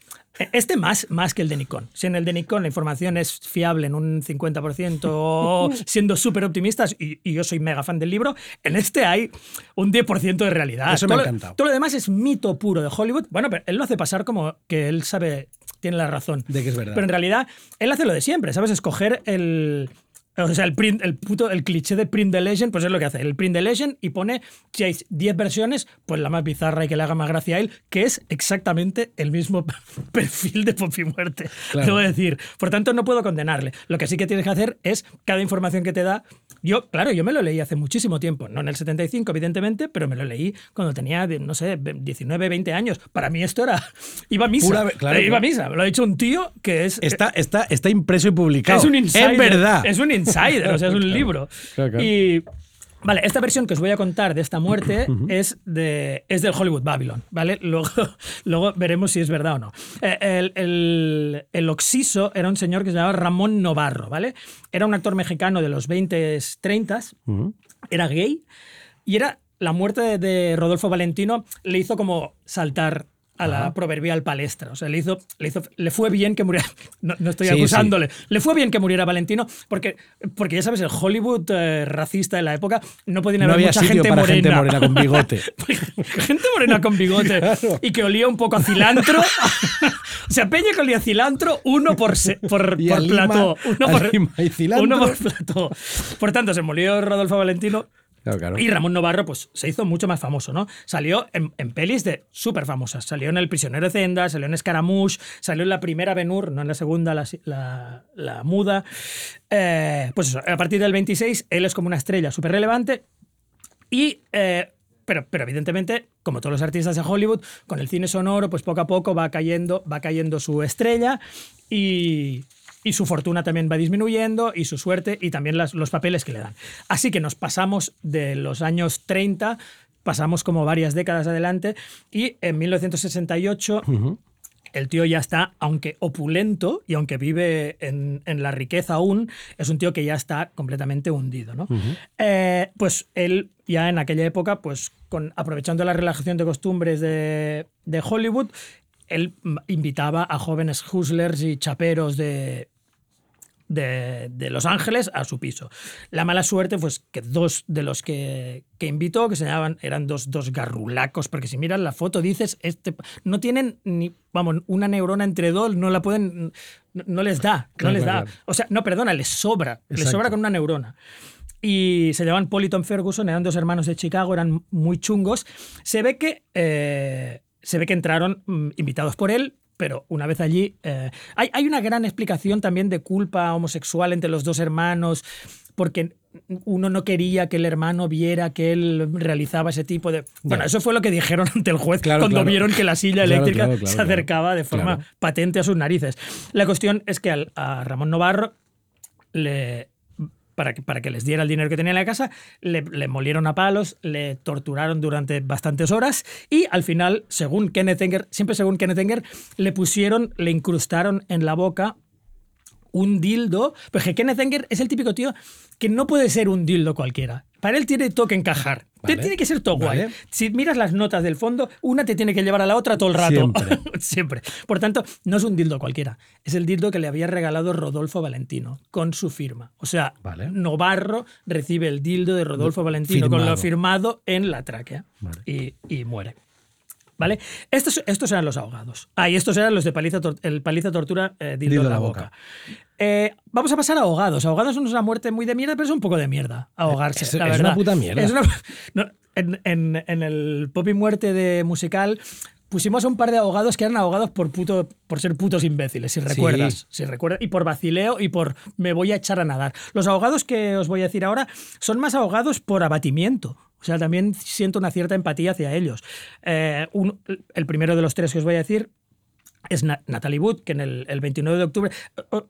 este más, más que el de Nikon. Si en el de Nikon la información es fiable en un 50%, (laughs) siendo súper optimistas, y, y yo soy mega fan del libro, en este hay un 10% de realidad.
Eso me ha
Todo lo-
encantado.
Todo lo demás es mito puro de Hollywood. Bueno, pero él lo hace pasar como que él sabe, tiene la razón.
De que es verdad.
Pero en realidad, él hace lo de siempre, ¿sabes? Escoger el. O sea, el, print, el puto el cliché de print the legend, pues es lo que hace. El print the legend y pone, si hay 10 versiones, pues la más bizarra y que le haga más gracia a él, que es exactamente el mismo (laughs) perfil de Poppy Muerte.
Claro.
Debo decir. Por tanto, no puedo condenarle. Lo que sí que tienes que hacer es cada información que te da. Yo, claro, yo me lo leí hace muchísimo tiempo. No en el 75, evidentemente, pero me lo leí cuando tenía, no sé, 19, 20 años. Para mí esto era. (laughs) Iba a misa.
Pura- claro,
iba a misa. Me lo ha dicho un tío que es.
Está, está, está impreso y publicado.
Es un insider.
En verdad.
Es un insider, o sea, es un (laughs) libro.
Claro, claro.
Y. Vale, esta versión que os voy a contar de esta muerte es, de, es del Hollywood Babylon, ¿vale? Luego, (laughs) luego veremos si es verdad o no. Eh, El, el, el Oxiso era un señor que se llamaba Ramón Novarro, ¿vale? Era un actor mexicano de los 20, 30, era gay y era la muerte de Rodolfo Valentino le hizo como saltar a la proverbial palestra. O sea, le hizo, le hizo, le fue bien que muriera. (laughs) No, no estoy
Sí,
acusándole. Le fue bien que muriera Valentino, porque, porque ya sabes, el Hollywood eh, racista de la época no podía
No
haber
había
mucha
sitio
gente
para
morena.
gente morena con bigote. (laughs)
gente morena con bigote y que olía un poco a cilantro. (laughs) o sea, Peña que olía a cilantro, uno por, se- por, por plató. Uno por, uno por plató. Por tanto, se murió Rodolfo Valentino Y Ramón Novarro pues, se hizo mucho más famoso, ¿no? Salió en, pelis de súper famosas. Salió en El prisionero de Zenda, salió en Scaramouche, salió en la primera Ben-Hur, no en la segunda, la, la- muda. Eh, pues a partir del 26, él es como una estrella súper relevante y... eh, pero, pero evidentemente, como todos los artistas de Hollywood, con el cine sonoro, pues poco a poco va cayendo, va cayendo su estrella y, y su fortuna también va disminuyendo y su suerte y también las- los papeles que le dan. Así que nos pasamos de los años 30, pasamos como varias décadas adelante y en 1968 el tío ya está, aunque opulento y aunque vive en, en la riqueza aún, es un tío que ya está completamente hundido. ¿no? Eh, pues él ya en aquella época, pues con, aprovechando la relajación de costumbres de, de Hollywood, él invitaba a jóvenes hustlers y chaperos de, de, de Los Ángeles a su piso. La mala suerte, pues que dos de los que, que invitó, que se llamaban, eran dos, dos garrulacos, porque si miras la foto dices, este, no tienen ni, vamos, una neurona entre dos, no la pueden, no, no les da, no
Claro,
les da.
claro.
O sea, no, perdona, les sobra, les
Exacto.
sobra con una neurona. Y se llamaban Paul y Tom Ferguson, eran dos hermanos de Chicago, eran muy chungos. Se ve que, eh, se ve que entraron mm, invitados por él, pero una vez allí. eh, hay, hay una gran explicación también de culpa homosexual entre los dos hermanos, porque uno no quería que el hermano viera que él realizaba ese tipo de... Bueno, eso fue lo que dijeron (laughs) ante el juez
Claro,
cuando
claro.
vieron que la silla eléctrica
claro,
se acercaba de forma patente a sus narices. La cuestión es que al- a Ramón Novarro le... Para que, para que les diera el dinero que tenía en la casa, le, le molieron a palos, le torturaron durante bastantes horas y al final, según Kenneth Enger, siempre según Kenneth Enger, le pusieron, le incrustaron en la boca un dildo, porque Kenneth Enger es el típico tío que no puede ser un dildo cualquiera. Para él tiene todo que encajar.
Vale.
Tiene que ser todo guay. Si miras las notas del fondo, una te tiene que llevar a la otra todo el rato.
Siempre. (laughs)
Siempre. Por tanto, no es un dildo cualquiera. Es el dildo que le había regalado Rodolfo Valentino con su firma. O sea,
Vale.
Novarro recibe el dildo de Rodolfo Valentino con lo
Firmado.
en la tráquea y muere. ¿Vale? Estos, estos eran los ahogados. Ah, y estos eran los de paliza, el paliza tortura eh, dildo, en la boca. Eh, vamos a pasar a ahogados. Ahogados no es una muerte muy de mierda, pero es un poco de mierda ahogarse.
Es-
la
es
verdad.
una puta mierda.
Es una- (laughs) no, en, en- en el Pop y Muerte de musical pusimos a un par de ahogados que eran ahogados por, puto, por ser putos imbéciles, si recuerdas. Si recuerdas. Y por vacileo y por me voy a echar a nadar. Los ahogados que os voy a decir ahora son más ahogados por abatimiento. O sea, también siento una cierta empatía hacia ellos. Eh, un- el primero de los tres que os voy a decir es Na- Natalie Wood, que en el, el 29 de octubre,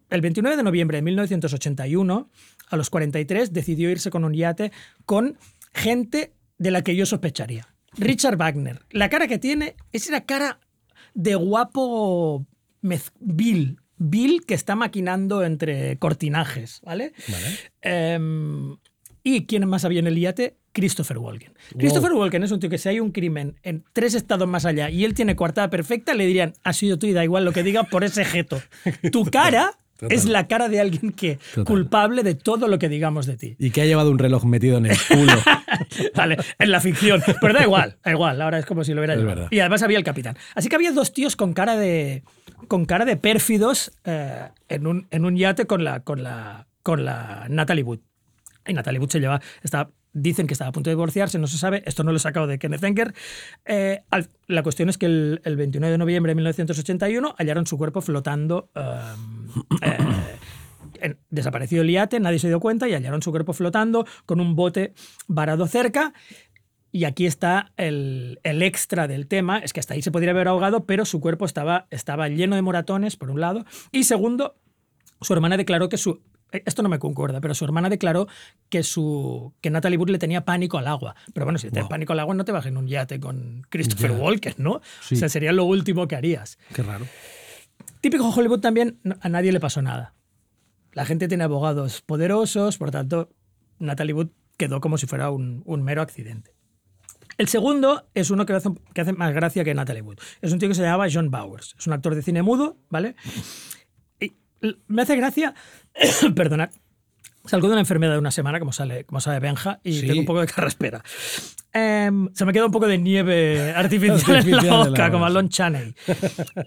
el 29 de noviembre de 1981, a los 43, decidió irse con un yate con gente de la que yo sospecharía. Richard Wagner. La cara que tiene es la cara de guapo Bill. Bill que está maquinando entre cortinajes, ¿vale? Em, ¿Y quién más había en el yate? Christopher Walken. Christopher Walken es un tío que si hay un crimen en tres estados más allá y él tiene coartada perfecta, le dirían, ha sido tú y da igual lo que diga por ese jeto. (laughs) Tu cara
Total.
es la cara de alguien que
Total.
culpable de todo lo que digamos de ti.
Y que ha llevado un reloj metido en el culo. (laughs)
Vale, en la ficción. Pero da igual, da igual. Ahora es como si lo hubiera llevado. Y además había el capitán. Así que había dos tíos con cara de. con cara de pérfidos eh, en, un, en un yate con la, con la, con la Natalie Wood. Y Natalie se lleva. Está, dicen que estaba a punto de divorciarse, no se sabe. Esto no lo he sacado de Kenneth Enger. Eh, la cuestión es que el, el 29 de noviembre de 1981 hallaron su cuerpo flotando. um, eh, en- desapareció el yate, nadie se dio cuenta y hallaron su cuerpo flotando con un bote varado cerca. Y aquí está el, el extra del tema, es que hasta ahí se podría haber ahogado, pero su cuerpo estaba, estaba lleno de moratones, por un lado, y segundo, su hermana declaró que su... eh, Esto no me concuerda, pero su hermana declaró que, su, que Natalie Wood le tenía pánico al agua. Pero bueno, si tienes
Wow.
pánico al agua, no te bajes en un yate con Christopher
Ya.
Walken, ¿no?
Sí.
O sea, sería lo último que harías.
Qué raro.
Típico Hollywood también, a nadie le pasó nada. La gente tiene abogados poderosos, por tanto, Natalie Wood quedó como si fuera un, un mero accidente. El segundo es uno que hace, que hace más gracia que Natalie Wood. Es un tío que se llamaba John Bowers. Es un actor de cine mudo, ¿vale? Y me hace gracia, (coughs) perdonad, salgo de una enfermedad de una semana, como, sale, como sabe Benja, y
Sí.
tengo un poco de carraspera. Em, se me queda un poco de nieve (laughs) artificial, en la boca, como a. Lon Chaney.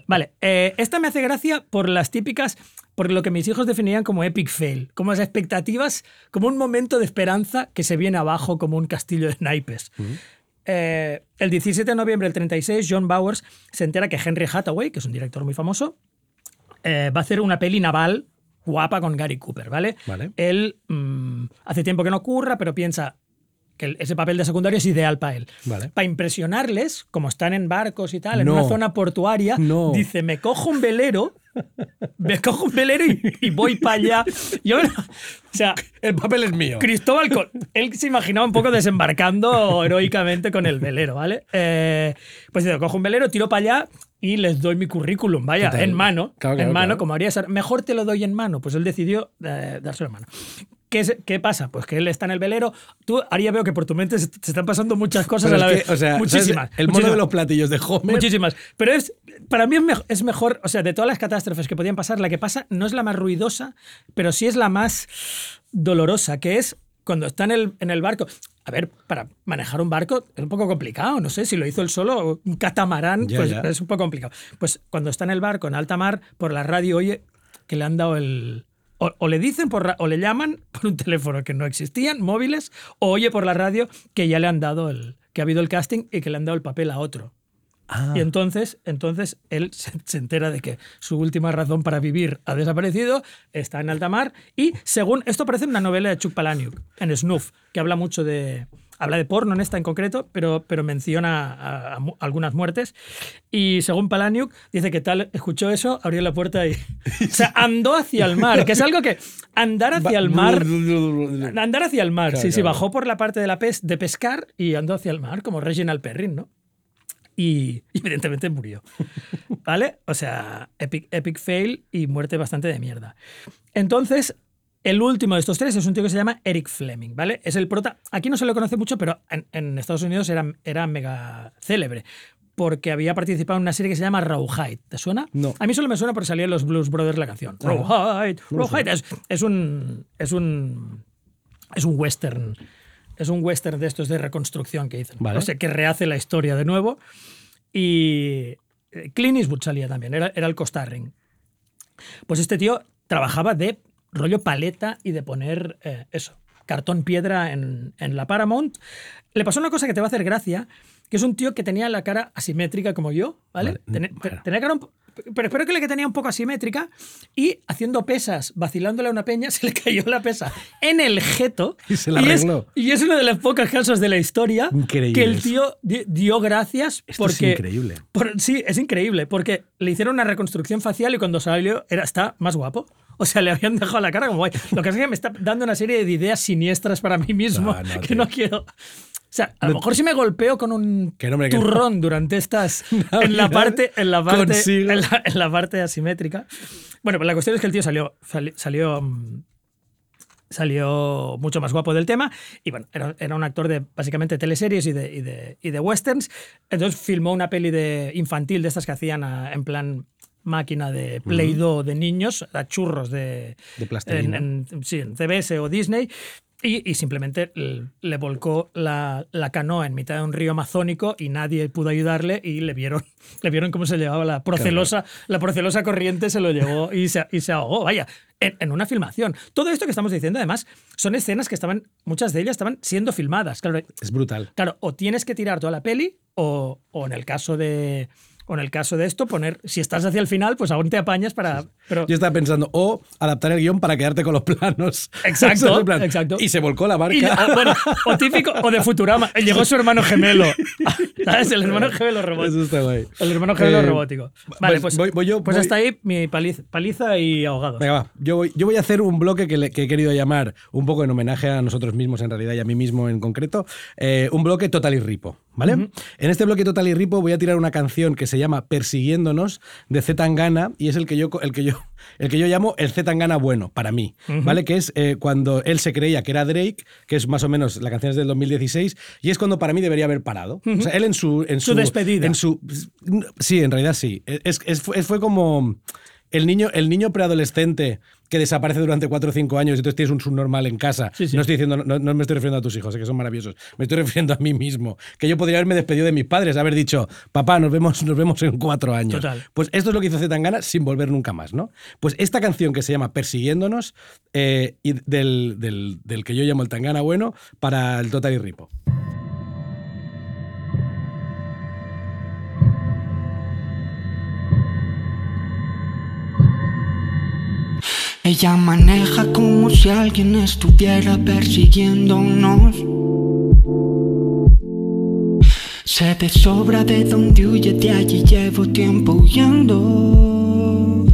Vale, eh, esta me hace gracia por las típicas, por lo que mis hijos definirían como epic fail, como las expectativas, como un momento de esperanza que se viene abajo como un castillo de naipes. Eh, el 17 de noviembre del 36, John Bowers se entera que Henry Hathaway, que es un director muy famoso, eh, va a hacer una peli naval guapa con Gary Cooper, ¿vale?
Vale.
Él mm, hace tiempo que no ocurra, pero piensa que ese papel de secundario es ideal para él.
Vale.
Para impresionarles, como están en barcos y tal, en una zona portuaria,
No.
dice, me cojo un velero, me cojo un velero y, y voy para allá. Yo, o sea,
El papel es mío.
Cristóbal, Col- él se imaginaba un poco desembarcando heroicamente con el velero, ¿vale? Eh, pues dice, cojo un velero, tiro para allá y les doy mi currículum, vaya, en mano,
Claro, claro,
en mano,
claro.
como haría ser. Mejor te lo doy en mano. Pues él decidió eh, dárselo en mano. ¿Qué, es- ¿Qué pasa? Pues que él está en el velero. Tú, Aria, veo que por tu mente se, se están pasando muchas cosas
Pero
a la vez.
que, o sea,
muchísimas.
El
muchísimas.
de los platillos de Homer.
Muchísimas. Pero es, para mí es, mej- es mejor, o sea, de todas las catástrofes que podían pasar, la que pasa no es la más ruidosa, pero sí es la más dolorosa, que es cuando está en el, en el barco. A ver, para manejar un barco es un poco complicado, no sé, si lo hizo él solo, o un catamarán,
Ya,
pues
ya.
es un poco complicado. Pues cuando está en el barco, en alta mar, por la radio oye que le han dado el... O, o le dicen por o le llaman por un teléfono que no existían, móviles, o oye por la radio que ya le han dado el... que ha habido el casting y que le han dado el papel a otro.
Ah.
Y entonces, entonces él (laughs) se, se entera de que su última razón para vivir ha desaparecido, está en alta mar y según esto parece una novela de Chuck Palahniuk en Snuff, que habla mucho de habla de porno en esta en concreto, pero, pero menciona a- a mu- algunas muertes. Y según Palahniuk, dice que tal escuchó eso, abrió la puerta y. (laughs) O sea, andó hacia el mar, que es algo que. Andar hacia el mar. (laughs) Andar hacia el mar,
Claro,
sí, sí, bajó por la parte de la pes de pescar y andó hacia el mar, como Reginald Perrin, ¿no? Y (laughs) evidentemente murió. ¿Vale? O sea, epic, epic fail y muerte bastante de mierda. Entonces, el último de estos tres es un tío que se llama Eric Fleming, ¿vale? Es el prota. Aquí no se le conoce mucho, pero en, en Estados Unidos era, era mega célebre. Porque había participado en una serie que se llama Rawhide. ¿Te suena?
No.
A mí solo me suena porque salía en los Blues Brothers la canción. Rawhide, Rawhide. Es, es un. Es un. Es un western. Es un western de estos de reconstrucción que dicen.
Vale.
O sea, que rehace la historia de nuevo. Y eh, Clint Eastwood salía también, era, era el costarring. Pues este tío trabajaba de rollo paleta y de poner eh, eso, cartón piedra en, en la Paramount. Le pasó una cosa que te va a hacer gracia, que es un tío que tenía la cara asimétrica como yo, ¿vale?
Vale,
Ten-. Tenía cara un pero espero que le que tenía un poco asimétrica y haciendo pesas, vacilándole a una peña, (laughs) se le cayó la pesa en el jeto.
Y se la
es,
arregló.
y es uno de los pocos casos de la historia
Increíble
que el tío di- dio gracias
Esto es
porque
increíble.
por- sí, es increíble, porque le hicieron una reconstrucción facial y cuando salió era, está más guapo. O sea, le habían dejado la cara como guay. Lo que pasa es que me está dando una serie de ideas siniestras para mí mismo
No, no,
que
tío.
no quiero. O sea, a lo mejor si me golpeo con un
no.
turrón durante estas. (laughs) en la parte, en la parte, en la, en la parte asimétrica. Bueno, pues la cuestión es que el tío salió. sali- salió mm, salió mucho más guapo del tema y bueno, era, era un actor de básicamente teleseries y de, y, de, y de westerns. Entonces filmó una peli de infantil de estas que hacían a- en plan máquina de Play-Doh de niños, a churros de,
De plastilina.
en, en- sí, en CBS o Disney. Y, y simplemente le volcó la, la canoa en mitad de un río amazónico y nadie pudo ayudarle y le vieron, (laughs) le vieron cómo se llevaba la procelosa, la procelosa corriente, se lo llevó y se, y se ahogó. Vaya, en, en una filmación. Todo esto que estamos diciendo, además, son escenas que estaban, muchas de ellas estaban siendo filmadas. Claro,
Es brutal.
Claro, o tienes que tirar toda la peli, o, o en el caso de. O en el caso de esto, poner. Si estás hacia el final, pues aún te apañas para. Pero,
Yo estaba pensando, o adaptar el guion para quedarte con los planos. (laughs)
Exacto, (laughs) exacto.
Y se volcó la barca.
y bueno, o típico, o de Futurama. (laughs) Llegó su hermano gemelo. ¿Sabes? El hermano gemelo robótico.
Eso está guay.
El hermano gemelo
Eh,
robótico. Vale, pues,
voy- voy yo,
pues
voy-
hasta ahí mi paliza, paliza y ahogados.
Venga, va. Yo voy, yo voy a hacer un bloque que, le- que he querido llamar, un poco en homenaje a nosotros mismos en realidad y a mí mismo en concreto, eh, un bloque Total y Ripo, ¿vale? En este bloque Total y Ripo voy a tirar una canción que se llama Persiguiéndonos de Z Tangana y es el que yo, el que yo, el que yo llamo el Z Tangana bueno, para mí, ¿vale? Que es eh, cuando él se creía que era Drake, que es más o menos, la canción es del 2016, y es cuando para mí debería haber parado. O sea, él en su... En
Su despedida.
En su, sí, en realidad sí. Es, es- fue, fue como... El niño, el niño preadolescente que desaparece durante 4 o 5 años y entonces tienes un subnormal en casa.
Sí, sí.
No estoy diciendo, no, no me estoy refiriendo a tus hijos, que son maravillosos. Me estoy (laughs) refiriendo a mí mismo. Que yo podría haberme despedido de mis padres, haber dicho, papá, nos vemos, nos vemos en cuatro años.
Total.
Pues esto es lo que hizo Zetangana sin volver nunca más, ¿no? Pues esta canción que se llama Persiguiéndonos, eh, y del, del- del que yo llamo el Tangana bueno, para el Total y Ripo.
Ella maneja como si alguien estuviera persiguiéndonos. Se de sobra de donde huye, de allí llevo tiempo huyendo.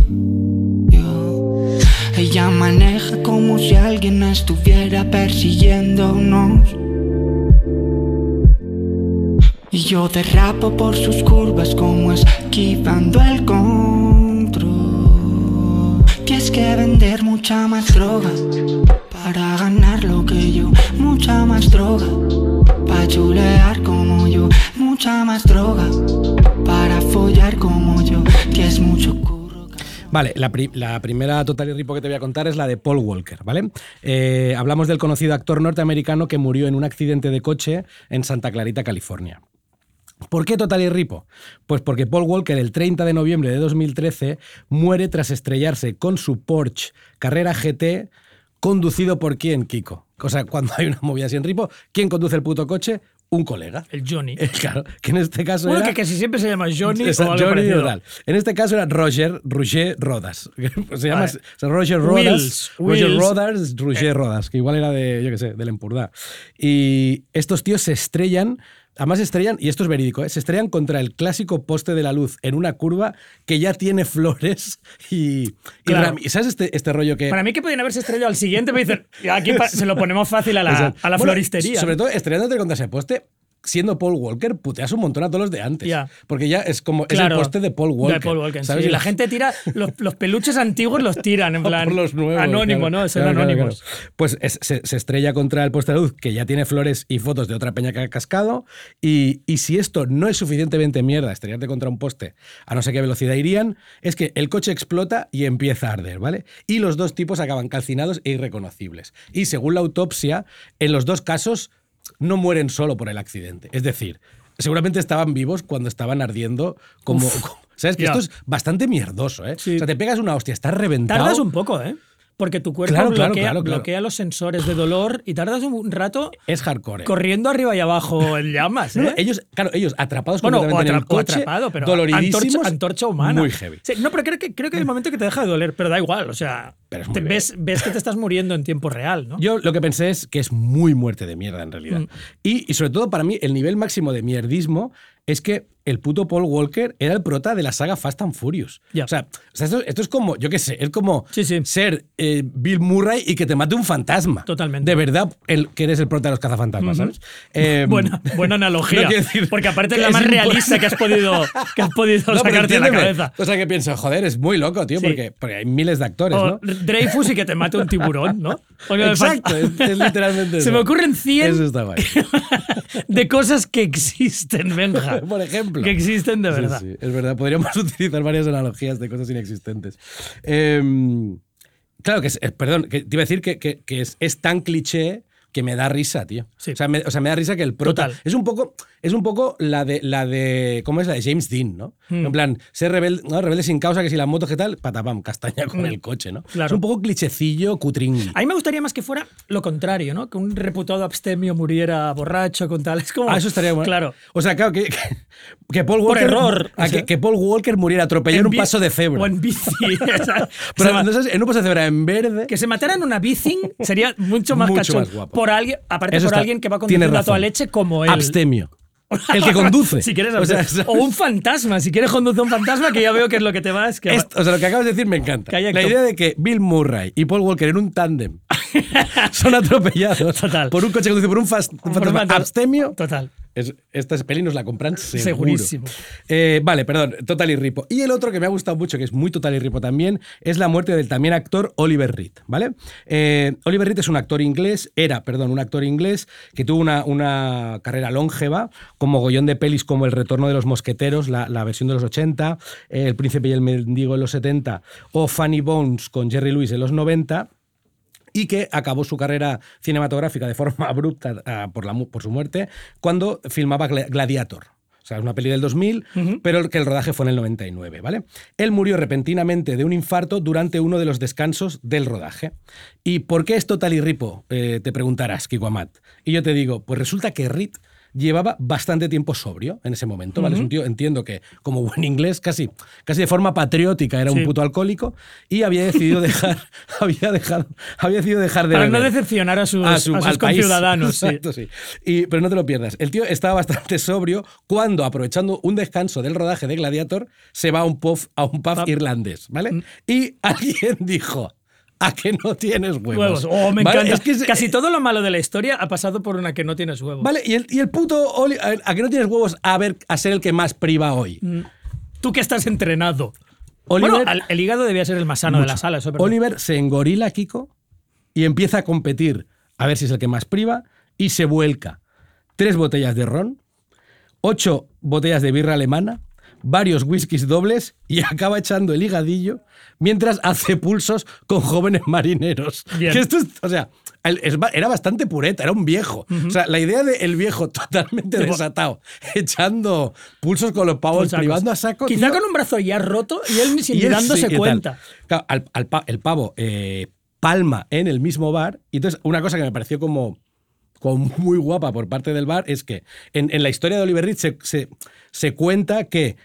Ella maneja como si alguien estuviera persiguiéndonos. Y yo derrapo por sus curvas como esquivando el control. Tienes que vender mucha más droga para ganar lo que yo, mucha más droga. Pa' chulear como yo, mucha más droga para follar como yo. Tienes mucho curro.
Vale, la, pri- la primera Total y Ripo que te voy a contar es la de Paul Walker, ¿vale? Eh, hablamos del conocido actor norteamericano que murió en un accidente de coche en Santa Clarita, California. ¿Por qué Total y Ripo? Pues porque Paul Walker el 30 de noviembre de 2013 muere tras estrellarse con su Porsche Carrera GT conducido por quién, Kiko. O sea, cuando hay una movida así en Ripo, ¿quién conduce el puto coche? un colega.
El Johnny.
Eh, (laughs) Claro, que en este caso
Bueno,
era...
que casi siempre se llama Johnny (laughs)
Esa-
o algo
Johnny. En este caso era Roger, Roger Rodas. (laughs) Se llama
Vale.
o sea, Roger Rodas.
Wills,
Roger
Wills.
Rodas, Roger Rodas, que igual era de, yo qué sé, del Empurdá. Y estos tíos se estrellan, además estrellan, y esto es verídico, ¿eh? se estrellan contra el clásico poste de la luz en una curva que ya tiene (laughs) flores y... y
Claro.
¿Sabes este, este rollo que...
Para mí que podían haberse estrellado al siguiente, me dicen, aquí se lo ponemos fácil a la, (laughs) a la
Bueno,
floristería.
Sobre todo estrellándote contra ese poste, siendo Paul Walker, puteas un montón a todos los de antes. Porque ya es como
Claro.
es el poste de Paul Walker.
De Paul Walker,
¿sabes?
sí.
Y
La (laughs) gente tira, los, los peluches antiguos los tiran, en (laughs) plan.
por los nuevos.
Anónimo,
claro.
¿no? Son
Claro,
anónimos.
Pues es- se, se estrella contra el poste de luz que ya tiene flores y fotos de otra peña que ha cascado. Y, y si esto no es suficientemente mierda, estrellarte contra un poste a no sé qué velocidad irían, es que el coche explota y empieza a arder, ¿vale? Y los dos tipos acaban calcinados e irreconocibles. Y según la autopsia, en los dos casos no mueren solo por el accidente. Es decir, seguramente estaban vivos cuando estaban ardiendo como... como- ¿Sabes? Que esto es bastante mierdoso, ¿eh?
Sí.
O sea, te pegas una hostia, estás reventado.
Tardas un poco, ¿eh? Porque tu cuerpo
Claro,
bloquea,
claro, claro.
bloquea los sensores de dolor y tardas un rato
Es hardcore. ¿eh?
corriendo arriba y abajo en llamas, ¿eh?
No, no, ellos, claro, ellos atrapados
bueno, o,
completamente en el
o
coche,
atrapado, pero antorcha, antorcha humana.
Muy heavy.
Sí, no, pero creo que, creo que hay un momento que te deja de doler, pero da igual, o sea, te ves, ves que te estás muriendo en tiempo real, ¿no?
Yo lo que pensé es que es muy muerte de mierda en realidad.
Mm.
Y, y sobre todo para mí el nivel máximo de mierdismo es que el puto Paul Walker era el prota de la saga Fast and Furious.
Ya.
O sea, esto, esto es como, yo qué sé, es como
Sí, sí.
ser eh, Bill Murray y que te mate un fantasma.
Totalmente.
De verdad, el, que eres el prota de los cazafantasmas, ¿sabes? Eh, (laughs)
Buena, buena analogía. (laughs)
no quiero decir
porque aparte es la más realista que has podido, que has podido (laughs)
no,
sacarte de la cabeza.
O sea, que pienso, joder, es muy loco, tío,
Sí.
porque, porque hay miles de actores,
O
¿no?
Dreyfus y que te mate un tiburón, ¿no? Porque
Exacto, es, es literalmente
Se me ocurren 100
Eso está
de cosas que existen, Benja.
Por ejemplo.
Que existen de verdad.
sí, es verdad. Podríamos (laughs) utilizar varias analogías de cosas inexistentes. Em, claro que es, eh, perdón, que te iba a decir que, que- que es, es tan cliché que me da risa, tío.
Sí.
O, sea, me, o sea, me da risa que el prota.
Total.
Es un poco, es un poco la de la de. ¿Cómo es la de James Dean, no?
Hmm.
En plan, ser rebelde, ¿no? rebelde sin causa, que si la moto, ¿qué tal? Patapam, castaña con
Mm.
el coche, ¿no?
Claro.
Es un poco clichecillo, cutringui.
A mí me gustaría más que fuera lo contrario, ¿no? Que un reputado abstemio muriera borracho con tal. Es como.
Ah, eso estaría bueno.
Claro.
O sea, claro, que, que, que Paul
Por
Walker.
error, o sea.
que, que Paul Walker muriera atropellado en un paso de cebra.
O en bici. (laughs) o sea,
Pero
ma-
no en un paso de cebra en verde.
que se matara en una bici sería mucho más
Mucho más guapo.
Por alguien, aparte
Eso
por
está-
alguien que va a toda
razón.
leche como él.
Abstemio. El que conduce.
si quieres,
o, sea,
o un fantasma. Si quieres conducir un fantasma, que ya veo que es lo que te va. Es que
esto- o sea, lo que acabas de decir me encanta.
Que
La idea de que Bill Murray y Paul Walker en un tándem (laughs) son atropellados
Total.
por un coche conducido por un, fas- un fantasma abstemio.
Total.
Es, esta peli nos la compran seguro.
Segurísimo.
Eh, vale, perdón, Total y Ripo. Y el otro que me ha gustado mucho, que es muy Total y Ripo también, es la muerte del también actor Oliver Reed, ¿vale? Eh, Oliver Reed es un actor inglés, era, perdón, un actor inglés que tuvo una, una carrera longeva, con mogollón de pelis como El retorno de los mosqueteros, la, la versión de los 80, eh, El príncipe y el mendigo en los 70, o Funny Bones con Jerry Lewis en los 90 y que acabó su carrera cinematográfica de forma (laughs) abrupta ah, por, la, mu- por su muerte cuando filmaba Gla- Gladiator. O sea, es una peli del 2000, pero que el rodaje fue en el 99, ¿vale? Él murió repentinamente de un infarto durante uno de los descansos del rodaje. ¿Y por qué es total y ripo? Eh, te preguntarás, Kiko Amat. Y yo te digo, pues resulta que Reed llevaba bastante tiempo sobrio en ese momento, ¿vale? Es un tío, entiendo que como buen inglés, casi, casi de forma patriótica era un
Sí.
puto alcohólico y había decidido dejar, (laughs) había dejado, había decidido dejar de
Para no
beber.
decepcionar a sus, a sus
al país.
conciudadanos. (laughs) sí.
Exacto, sí. Y, pero no te lo pierdas. El tío estaba bastante sobrio cuando, aprovechando un descanso del rodaje de Gladiator, se va a un pub, a un pub
Pub.
irlandés, ¿vale?
Mm.
Y (laughs) alguien dijo, ¿a que no tienes huevos?
Huevos. Oh, me
¿Vale?
encanta.
Es que es-
Casi todo lo malo de la historia ha pasado por una que no tienes huevos.
Vale, y el, y el puto Oli- a, ¿a que no tienes huevos a ver a ser el que más priva hoy?
Tú que estás entrenado.
Oliver-
bueno, al- el hígado debía ser el más sano de la sala. Eso.
Oliver se engorila, Kiko, y empieza a competir a ver si es el que más priva y se vuelca tres botellas de ron, ocho botellas de birra alemana, varios whiskies dobles y (laughs) acaba echando el higadillo mientras hace pulsos con jóvenes (laughs) marineros.
Bien.
Que esto es- o sea, era bastante pureta, era un viejo. O sea, la idea del viejo (laughs) totalmente desatado, echando pulsos con los pavos,
Con
privando a saco.
Quizá
tío.
con un brazo ya roto y él ni
él
dándose cuenta.
Claro, al- al pa- el pavo eh, palma en el mismo bar. Y entonces, una cosa que me pareció como, como muy guapa por parte del bar es que en, en la historia de Oliver Reed se, se- se cuenta que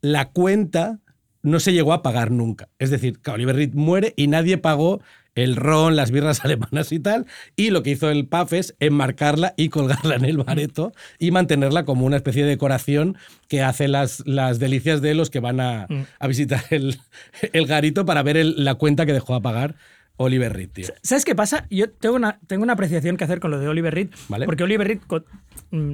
la cuenta no se llegó a pagar nunca. Es decir, que Oliver Reed muere y nadie pagó el ron, las birras (laughs) alemanas y tal. Y lo que hizo el PAF es enmarcarla y colgarla en el bareto y mantenerla como una especie de decoración que hace las, las delicias de los que van a,
Mm.
a visitar el, el garito para ver el- la cuenta que dejó a pagar Oliver Reed, tío.
¿Sabes qué pasa? Yo tengo una, tengo una apreciación que hacer con lo de Oliver Reed.
Vale.
Porque Oliver Reed, mm,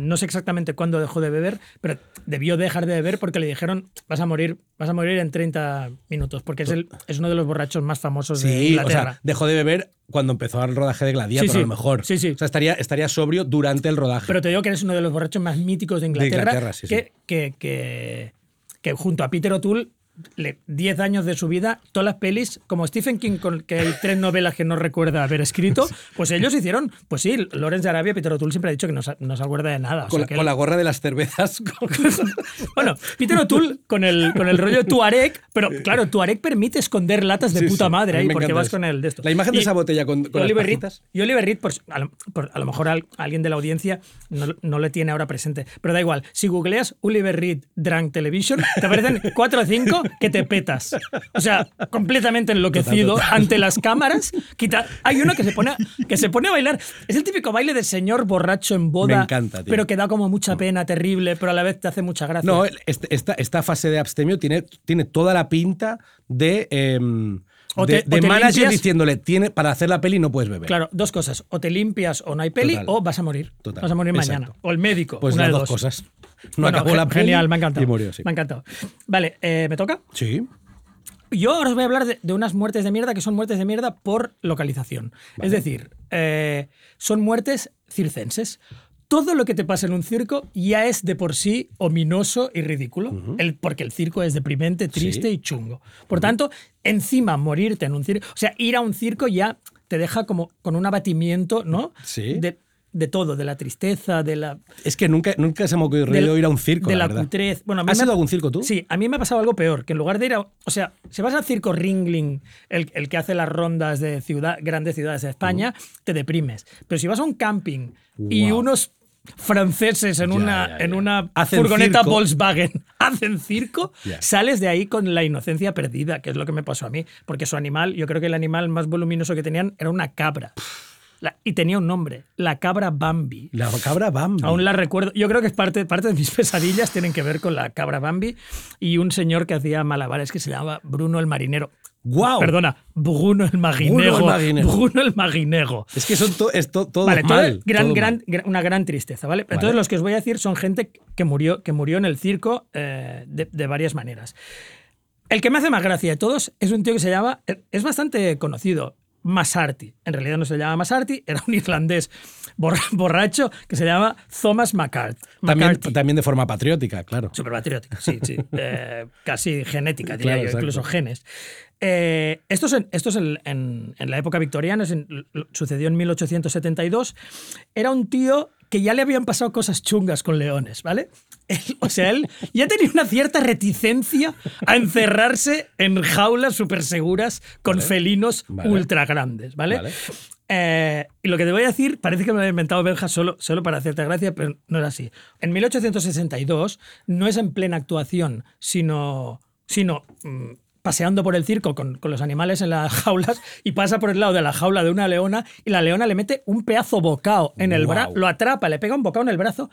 no sé exactamente cuándo dejó de beber, pero debió dejar de beber porque le dijeron vas a morir, vas a morir en 30 minutos, porque es, el, es uno de los borrachos más famosos de
Sí, o
Inglaterra.
sea, dejó de beber cuando empezó el rodaje de Gladiator,
Sí, sí.
a lo mejor.
Sí, sí.
O sea, estaría, estaría sobrio durante el rodaje.
Pero te digo que eres uno de los borrachos más míticos de Inglaterra.
Inglaterra, sí, sí.
que, Que, que, junto a Peter O'Toole, le- 10 años de su vida, todas las pelis, como Stephen King, con que hay tres novelas que no recuerda haber escrito, (laughs) pues ellos hicieron, pues sí, Lawrence de Arabia, Peter O'Toole siempre ha dicho que no, se- no se acuerda de nada. o
con,
sea
la,
que
con
él-
la gorra de las cervezas. (laughs) (laughs)
bueno, Peter O'Toole con el, con el rollo Tuareg, pero claro, Tuareg permite esconder latas de
Sí,
puta
sí,
madre ahí porque vas
eso.
con el de esto.
La imagen de esa botella con, con
Oliver
las
Reed, y Oliver Reed, por, a, lo, por- a lo mejor al- alguien de la audiencia no, no le tiene ahora presente, pero da igual. Si googleas Oliver Reed Drunk Television, te aparecen cuatro o que te petas. O sea, completamente enloquecido
Total, total.
ante las cámaras. Quita, hay uno que se, pone, a- que se pone a bailar. Es el típico baile de señor borracho en boda,
Me encanta, tío.
pero que da como mucha pena, terrible, pero a la vez te hace mucha gracia.
No, este- esta, esta fase de abstemio tiene, tiene toda la pinta de, em,
O
de,
te-
de
o te
manager
limpias-
diciéndole, tiene, para hacer la peli no puedes beber.
Claro, dos cosas. O te limpias o no hay peli,
Total.
o vas a morir.
Total.
Vas a morir
Exacto.
mañana. O el médico.
Pues
una
las
de
dos, cosas. No
Bueno,
acabó la peli
Genial, me ha encantado.
Y murió, sí.
Me ha encantado. Vale, eh, ¿me toca?
Sí.
Yo ahora os voy a hablar de, de unas muertes de mierda que son muertes de mierda por localización. Es decir, eh, son muertes circenses. Todo lo que te pasa en un circo ya es de por sí ominoso y ridículo, el, porque el circo es deprimente, triste
Sí.
y chungo. Por tanto, encima morirte en un circo, o sea, ir a un circo ya te deja como con un abatimiento, ¿no?
Sí.
De, de todo, de la tristeza, de la,
Es que nunca, nunca se me ocurrió
del-
ir a un circo.
De
la,
la, cutrez. Bueno, a mí
¿Has
me-
ido a algún circo tú?
Sí, a mí me ha pasado algo peor, que en lugar de ir a... O sea, si vas al circo Ringling, el, el que hace las rondas de ciudad, grandes ciudades de España, te deprimes. Pero si vas a un camping y unos franceses en
Ya,
una,
ya, ya.
en una furgoneta
circo.
Volkswagen (laughs) hacen circo, sales de ahí con la inocencia perdida, que es lo que me pasó a mí. Porque su animal, yo creo que el animal más voluminoso que tenían era una cabra. La- y tenía un nombre, la cabra Bambi.
La cabra Bambi.
Aún la recuerdo. Yo creo que es parte, parte de mis (laughs) pesadillas tienen que ver con la cabra Bambi y un señor que hacía malabares que se llamaba Bruno el Marinero.
¡Guau!
Perdona, Bruno el Maginego.
Bruno el Maginego.
Bruno el Maginego.
Es que son to- es to- todo
Vale, todo-
mal.
gran,
todo
gran,
mal.
gran- una gran tristeza, ¿vale? Entonces
Vale.
los que os voy a decir son gente que murió, que murió en el circo eh, de, de varias maneras. El que me hace más gracia de todos es un tío que se llama, es bastante conocido, Massarti. En realidad no se llama Massarti, era un irlandés bor- (laughs) borracho que se llama Thomas McCart.
También, de forma patriótica, claro.
Súper patriótico, sí, sí. (laughs) Eh, casi genética, diría
Claro,
yo,
exacto.
incluso genes. Eh, esto es, en, esto es en, en- en la época victoriana, es sucedió en 1872. Era un tío que ya le habían pasado cosas chungas con leones, ¿vale? Él- o sea, él ya tenía una cierta reticencia a encerrarse en jaulas súper seguras con felinos
Vale.
ultra grandes, ¿vale?
Vale.
Eh, y lo que te voy a decir, parece que me lo he inventado Benja solo, solo para hacerte gracia, pero no es así. En 1862 no es en plena actuación, sino, sino mm, paseando por el circo con, con los animales en las (laughs) jaulas y pasa por el lado de la jaula de una leona y la leona le mete un pedazo bocado en el brazo, lo atrapa, le pega un bocado en el brazo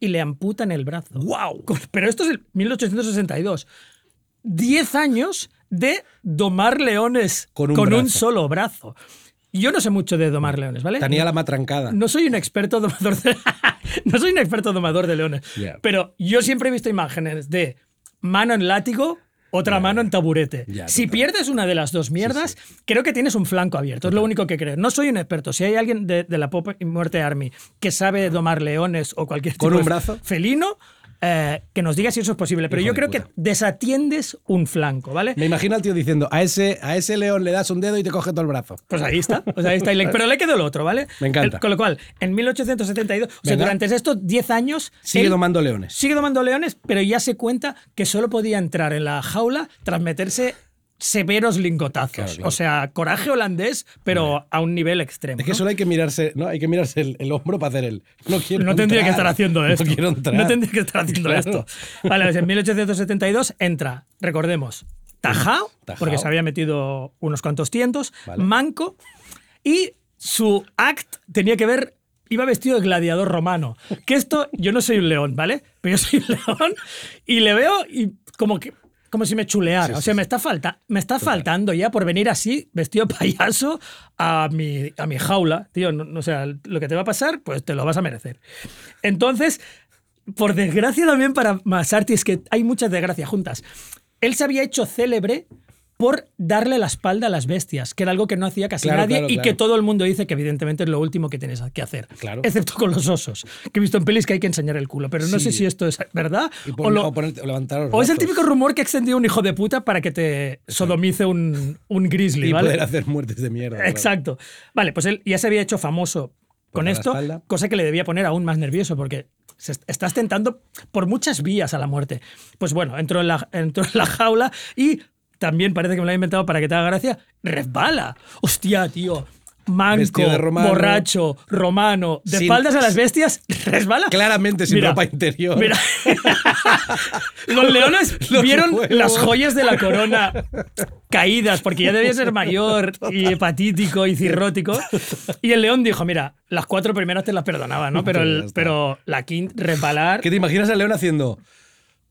y le amputan el brazo.
¡Guau!
Pero esto es el 1862. 10 años de domar leones
Con un
solo brazo. Yo no sé mucho de domar leones, ¿vale?
Tenía la matrancada.
No soy un experto domador de, (laughs) no soy un experto domador de leones, pero yo siempre he visto imágenes de mano en látigo, otra mano en taburete.
Ya,
si
total.
pierdes una de las dos mierdas, creo que tienes un flanco abierto. Es lo único que creo. No soy un experto. Si hay alguien de, de la Pop y Muerte Army que sabe domar leones o cualquier
¿Con
tipo
un brazo?
felino, eh, que nos diga si eso es posible. Pero
Hijo
yo creo que desatiendes un flanco, ¿vale?
Me imagino al tío diciendo, a ese, a ese león le das un dedo y te coge todo el brazo.
Pues ahí está, pues ahí está. Y le- pero le quedó el otro, ¿vale?
Me encanta.
El- con lo cual, en 1872, o sea, durante estos 10 años.
Sigue domando leones.
Sigue domando leones, pero ya se cuenta que solo podía entrar en la jaula tras meterse severos lingotazos.
Claro, claro.
O sea, coraje holandés, pero a un nivel extremo.
Es que
¿no?
solo hay que mirarse, ¿no? Hay que mirarse el, el hombro para hacer el. No quiero
No tendría que estar haciendo (laughs) esto.
No quiero entrar.
No tendría que estar haciendo
Claro.
esto. Vale, pues en 1872 entra, recordemos, Tajao,
Tajao.
porque se había metido unos cuantos tientos,
Vale.
Manco, y su act tenía que ver. Iba vestido de gladiador romano. Que esto, yo no soy un león, ¿vale? Pero yo soy un león y le veo y como que. Como si me chuleara.
Sí,
o sea,
sí.
me está, falta, me está faltando ya por venir así, vestido payaso, a mi, a mi jaula. Tío, no, no, o sea, lo que te va a pasar, pues te lo vas a merecer. Entonces, por desgracia también para Masarti, es que hay muchas desgracias juntas. Él se había hecho célebre por darle la espalda a las bestias, que era algo que no hacía casi
Claro,
nadie
claro,
y
claro.
que todo el mundo dice que evidentemente es lo último que tienes que hacer.
Claro.
Excepto con los osos, que he visto en pelis que hay que enseñar el culo, pero no
Sí.
sé si esto es verdad o,
pon-
lo-
o ponerte- o levantar los
o es el típico rumor que ha extendido un hijo de puta para que te sodomice un, un grizzly,
Y
¿vale?
poder hacer muertes de mierda.
Exacto. Vale, pues él ya se había hecho famoso con esto, cosa que le debía poner aún más nervioso porque se est- estás tentando por muchas vías a la muerte. Pues bueno, entró en la, (laughs) entró en la jaula y también parece que me lo ha inventado para que te haga gracia, resbala. Hostia, tío. Manco,
romano.
borracho, romano, de
Sin-
espaldas a las bestias, resbala.
Claramente sin
Mira,
ropa interior.
Mira, (laughs) los leones (laughs)
Los
vieron
huevos.
las joyas de la corona caídas porque ya debía ser mayor (laughs) y hepatítico y cirrótico. Y el león dijo, mira, las cuatro primeras te las perdonaba, ¿no? Pero, el- pero la quinta, resbalar,
¿Qué te imaginas al león haciendo?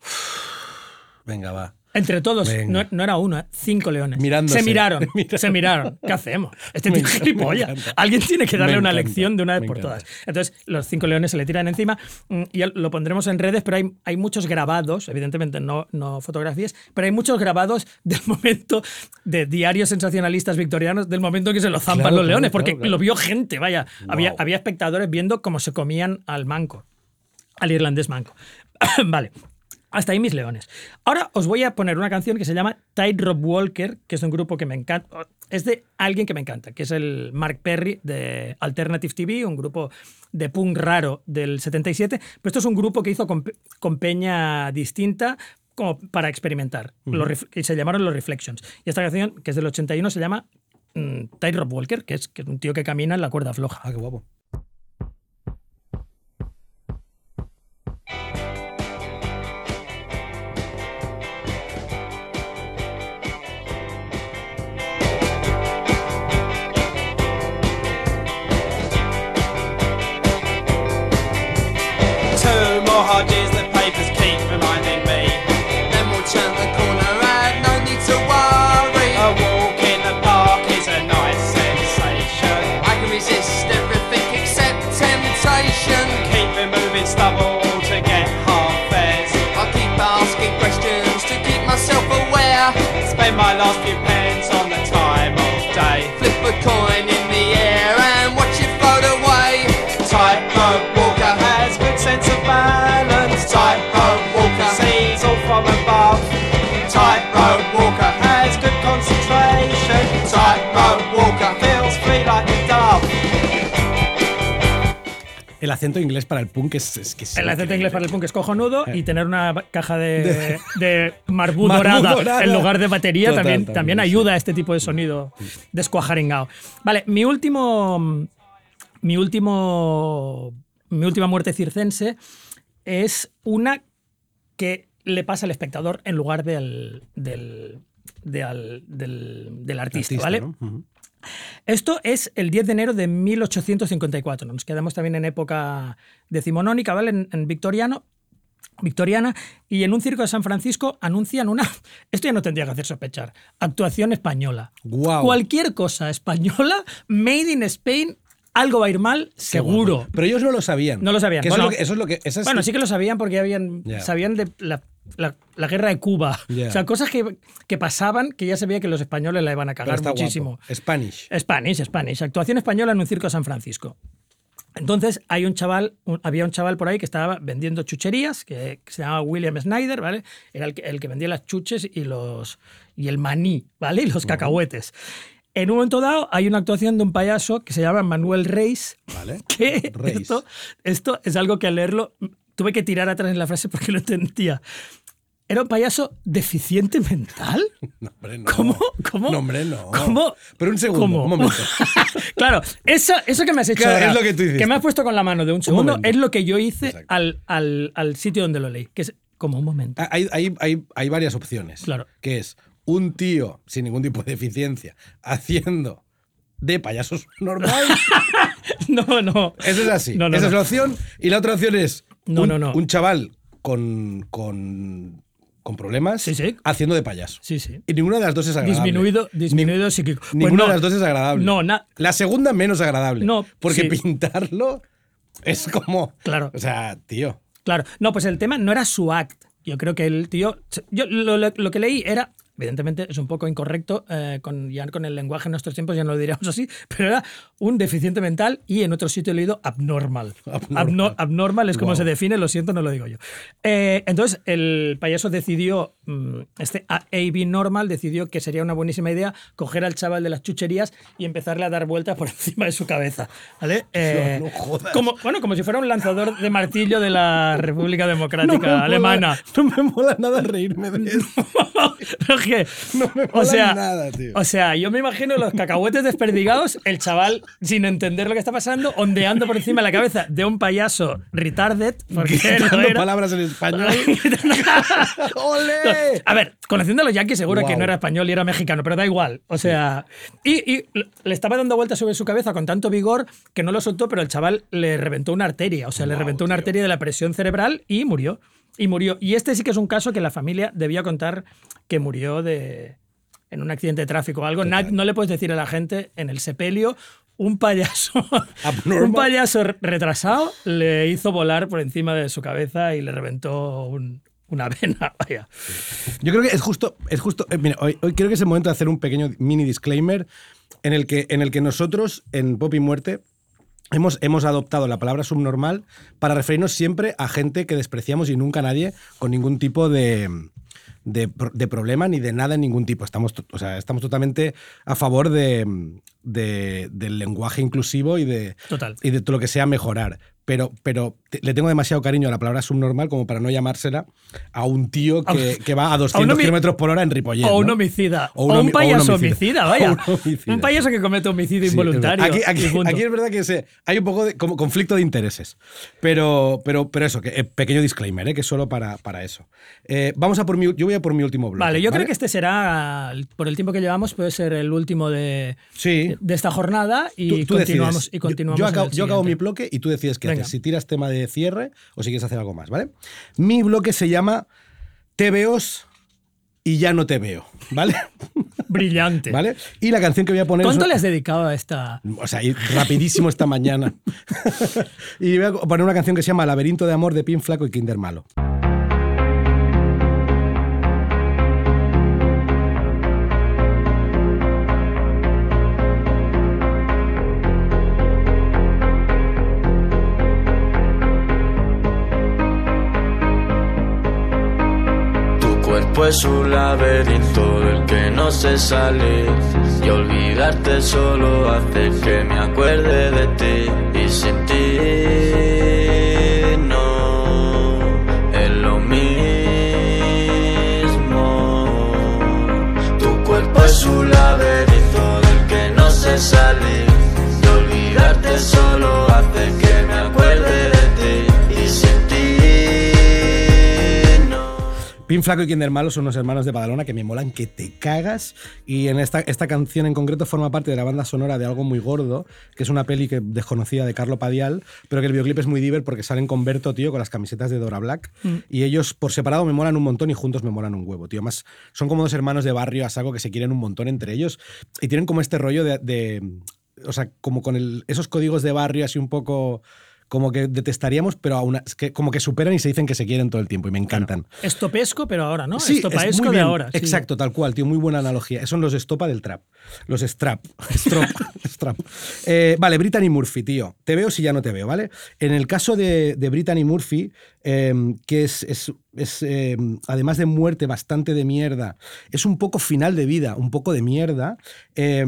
(sighs) Venga, va.
Entre todos, no, no era uno, ¿eh? cinco leones.
Mirándose.
Se miraron, (laughs) se miraron. ¿Qué hacemos? Este
Me
tío es gilipollas. Alguien tiene que darle
Me
una
encanta,
lección de una vez por
encanta.
todas. Entonces, los cinco leones se le tiran encima mm, y lo pondremos en redes, pero hay, hay muchos grabados, evidentemente no, no fotografías, pero hay muchos grabados (laughs) del momento de diarios sensacionalistas victorianos, del momento en que se lo zampan
Claro,
los leones,
claro,
porque
claro.
lo vio gente, vaya. Había, había espectadores viendo cómo se comían al manco, al irlandés manco. (coughs) vale. Hasta ahí mis leones. Ahora os voy a poner una canción que se llama Tightrope Walker, que es un grupo que me encanta. Es de alguien que me encanta, que es el Mark Perry de Alternative TV, un grupo de punk raro del 77. Pero esto es un grupo que hizo con, pe- con peña distinta como para experimentar. Los ref- y se llamaron los Reflections. Y esta canción, que es del 81, se llama mm, Tightrope Walker, que es, que es un tío que camina en la cuerda floja.
Ah, qué guapo. El acento inglés para el punk es, es que es
El acento inglés para el punk es cojonudo y tener una caja de, de marbú
Marbú
dorada,
dorada.
en lugar de batería
Total,
también,
también,
también
sí.
ayuda a este tipo de sonido descuajaringao. Vale, mi último. Mi último. Mi última muerte circense es una que le pasa al espectador en lugar del. del del, del- del artista,
Artista,
¿vale? Esto es el 10 de enero de 1854. Nos quedamos también en época decimonónica, ¿vale? En, en victoriano. Victoriana y en un circo de San Francisco anuncian una, (laughs) esto ya no tendría que hacer sospechar, actuación española. Cualquier cosa española, made in Spain, algo va a ir mal, seguro.
Pero ellos no lo sabían.
No lo sabían.
Que eso,
Bueno,
es lo que, eso es lo que. esa es-
Bueno, sí que lo sabían porque habían, sabían de la, la- la guerra de Cuba.
Ya.
O sea, cosas que, que pasaban que ya se veía que los españoles la iban a cagar
guapo.
muchísimo.
Spanish.
Spanish, Spanish. Actuación española en un circo de San Francisco. Entonces hay un chaval, un- había un chaval por ahí que estaba vendiendo chucherías, que, que se llamaba William Snyder, ¿vale? Era el que, el que vendía las chuches y los y el maní, ¿vale? Y los cacahuetes. En un momento dado hay una actuación de un payaso que se llama Manuel Reis,
Vale. (laughs)
que
Reis.
esto, esto es algo que al leerlo tuve que tirar atrás en la frase porque no entendía. ¿Era un payaso deficiente mental? (laughs)
No, hombre, no.
¿Cómo? ¿Cómo?
No, hombre, no.
¿Cómo?
Pero un segundo,
¿Cómo?
un momento. (laughs)
claro, eso, eso que me has hecho
Claro,
ahora,
es lo que tú hiciste.
me has puesto con la mano de un segundo,
momento.
es lo que yo hice al, al- al sitio donde lo leí, que es como un momento.
Ah, Hay, hay, hay, hay varias opciones.
Claro.
Que es un tío sin ningún tipo de deficiencia haciendo de payasos normal. (laughs)
No, no.
Eso es así.
No, no,
Esa es
no.
la opción. Y la otra opción es
No,
un,
no, no.
un chaval con, con, con problemas
Sí, sí.
haciendo de payaso.
Sí, sí.
Y ninguna de las dos es agradable.
Disminuido, disminuido psíquico. Pues
Ninguna
no,
de las dos es agradable.
No, na-
La segunda menos agradable.
No,
Porque
sí.
pintarlo es como.
Claro.
O sea, tío.
Claro, no, pues el tema no era su act. Yo creo que el tío. Yo lo, lo- lo que leí era. Evidentemente es un poco incorrecto, eh, con, ya con el lenguaje en nuestros tiempos ya no lo diríamos así, pero era un deficiente mental y en otro sitio he leído abnormal.
Abnormal.
Abno- abnormal es como se define, lo siento, no lo digo yo. Eh, entonces el payaso decidió, mm, este A- AB Normal decidió que sería una buenísima idea coger al chaval de las chucherías y empezarle a dar vueltas por (laughs) encima de su cabeza. ¿vale? (laughs) Eh,
no jodas.
como, bueno, como si fuera un lanzador de martillo de la (laughs) República Democrática Alemana.
no me mola nada reírme de eso.
Que,
No me
o sea,
nada, tío.
O sea, yo me imagino los cacahuetes desperdigados, el chaval sin entender lo que está pasando, ondeando por encima de la cabeza de un payaso retarded, porque era.
palabras en español. (laughs) ¡Ole!
A ver, conociendo a los yankees seguro que no era español y era mexicano, pero da igual. O sea, y, y le estaba dando vueltas sobre su cabeza con tanto vigor que no lo soltó, pero el chaval le reventó una arteria. O sea, le reventó una
tío.
arteria de la presión cerebral y murió. Y murió. Y este sí que es un caso que la familia debía contar que murió de en un accidente de tráfico o algo. Na- no le puedes decir a la gente en el sepelio un payaso, (laughs)
Abnormal.
un payaso retrasado le hizo volar por encima de su cabeza y le reventó un- una vena. (laughs) Vaya.
Yo creo que es justo, es justo. eh, mira, hoy, hoy creo que es el momento de hacer un pequeño mini disclaimer en el que, en el que nosotros, en Pop y Muerte, hemos, hemos adoptado la palabra subnormal para referirnos siempre a gente que despreciamos y nunca a nadie con ningún tipo de. De, pro- de problema ni de nada en ningún tipo. Estamos, o sea, estamos totalmente a favor de, de- del lenguaje inclusivo y de,
Total.
y de todo lo que sea mejorar. Pero, pero le tengo demasiado cariño a la palabra subnormal como para no llamársela a un tío que, que va a 200
homi-
kilómetros por hora en Ripollet.
O un homicida.
O
O
un
un,
homi- o un
payaso
homicida.
homicida, (laughs) vaya.
Un homicida,
Un payaso que comete homicidio
Sí,
involuntario.
Aquí, es verdad que se- hay un poco de como conflicto de intereses. Pero, pero, pero eso, que, eh, pequeño disclaimer, eh, que solo para, para eso. Eh, vamos a por mi, yo voy a por mi último bloque.
Vale, yo creo que este será, por el tiempo que llevamos, puede ser el último de,
Sí.
de esta jornada y
Tú- tú
continuamos.
decides.
Y continuamos
yo, yo acabo,
el
yo acabo mi bloque y tú decides qué
Venga.
haces. Si tiras tema de cierre o si quieres hacer algo más, ¿vale? Mi bloque se llama TVOs y ya no te veo, ¿vale? (laughs)
Brillante.
¿Vale? Y la canción que voy a poner
¿Cuánto
es-
le has dedicado a esta?
O sea, ir rapidísimo esta mañana. (laughs) (laughs) y voy a poner una canción que se llama Laberinto de Amor de Pin Flaco y Kinder Malo.
Cuerpo es un laberinto del que no sé salir. Y olvidarte solo hace que me acuerde de ti. Y sin ti no. Es lo mismo. Tu cuerpo es un laberinto del que no sé salir. Y olvidarte solo
Flaco y Kinder Malo son unos hermanos de Badalona que me molan que te cagas. Y en esta, esta canción en concreto forma parte de la banda sonora de Algo Muy Gordo, que es una peli que desconocida de Carlo Padial, pero que el videoclip es muy diver porque salen con Berto, tío, con las camisetas de Dora Black. Y ellos por separado me molan un montón y juntos me molan un huevo, tío. Más, son como dos hermanos de barrio a saco que se quieren un montón entre ellos y tienen como este rollo de. de- o sea, como con el- esos códigos de barrio así un poco. Como que detestaríamos, pero aún, as- que, como que superan y se dicen que se quieren todo el tiempo y me encantan.
Estopesco, pero ahora, ¿no?
Sí,
Estopaesco de ahora. sí.
Exacto, tal cual, tío. Muy buena analogía. Son los estopa del trap. Los strap. (laughs) Strop. (laughs) strap. Eh, vale, Brittany Murphy, tío. Te veo si ya no te veo, ¿vale? En el caso de, de Brittany Murphy, eh, que es, es- es, eh, además de muerte bastante de mierda, es un poco final de vida, un poco de mierda. eh,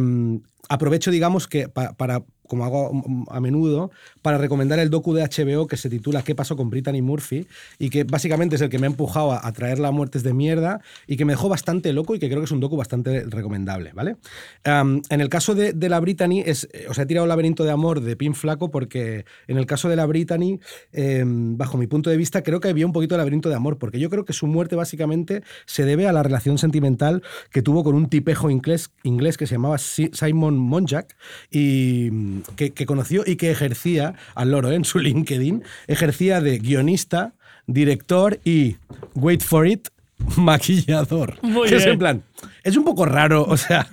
aprovecho, digamos, que pa- para, como hago mm, a menudo, para recomendar el docu de HBO que se titula ¿Qué pasó con Brittany Murphy? y que básicamente es el que me ha empujado a, traerla a muertes de mierda y que me dejó bastante loco y que creo que es un docu bastante recomendable, ¿vale? En el caso de, la Brittany, es, eh, os he tirado Laberinto de Amor de Pin Flaco porque en el caso de la Brittany, eh, bajo mi punto de vista, creo que había un poquito de Laberinto de Amor, porque yo creo que su muerte básicamente se debe a la relación sentimental que tuvo con un tipejo inglés, inglés que se llamaba Si- Simon Monjack y mm, que conoció y que ejercía, al loro ¿eh? en su (laughs) LinkedIn, ejercía de guionista, director y, wait for it, (laughs) maquillador.
Muy
Que es en plan, es un poco raro, o sea...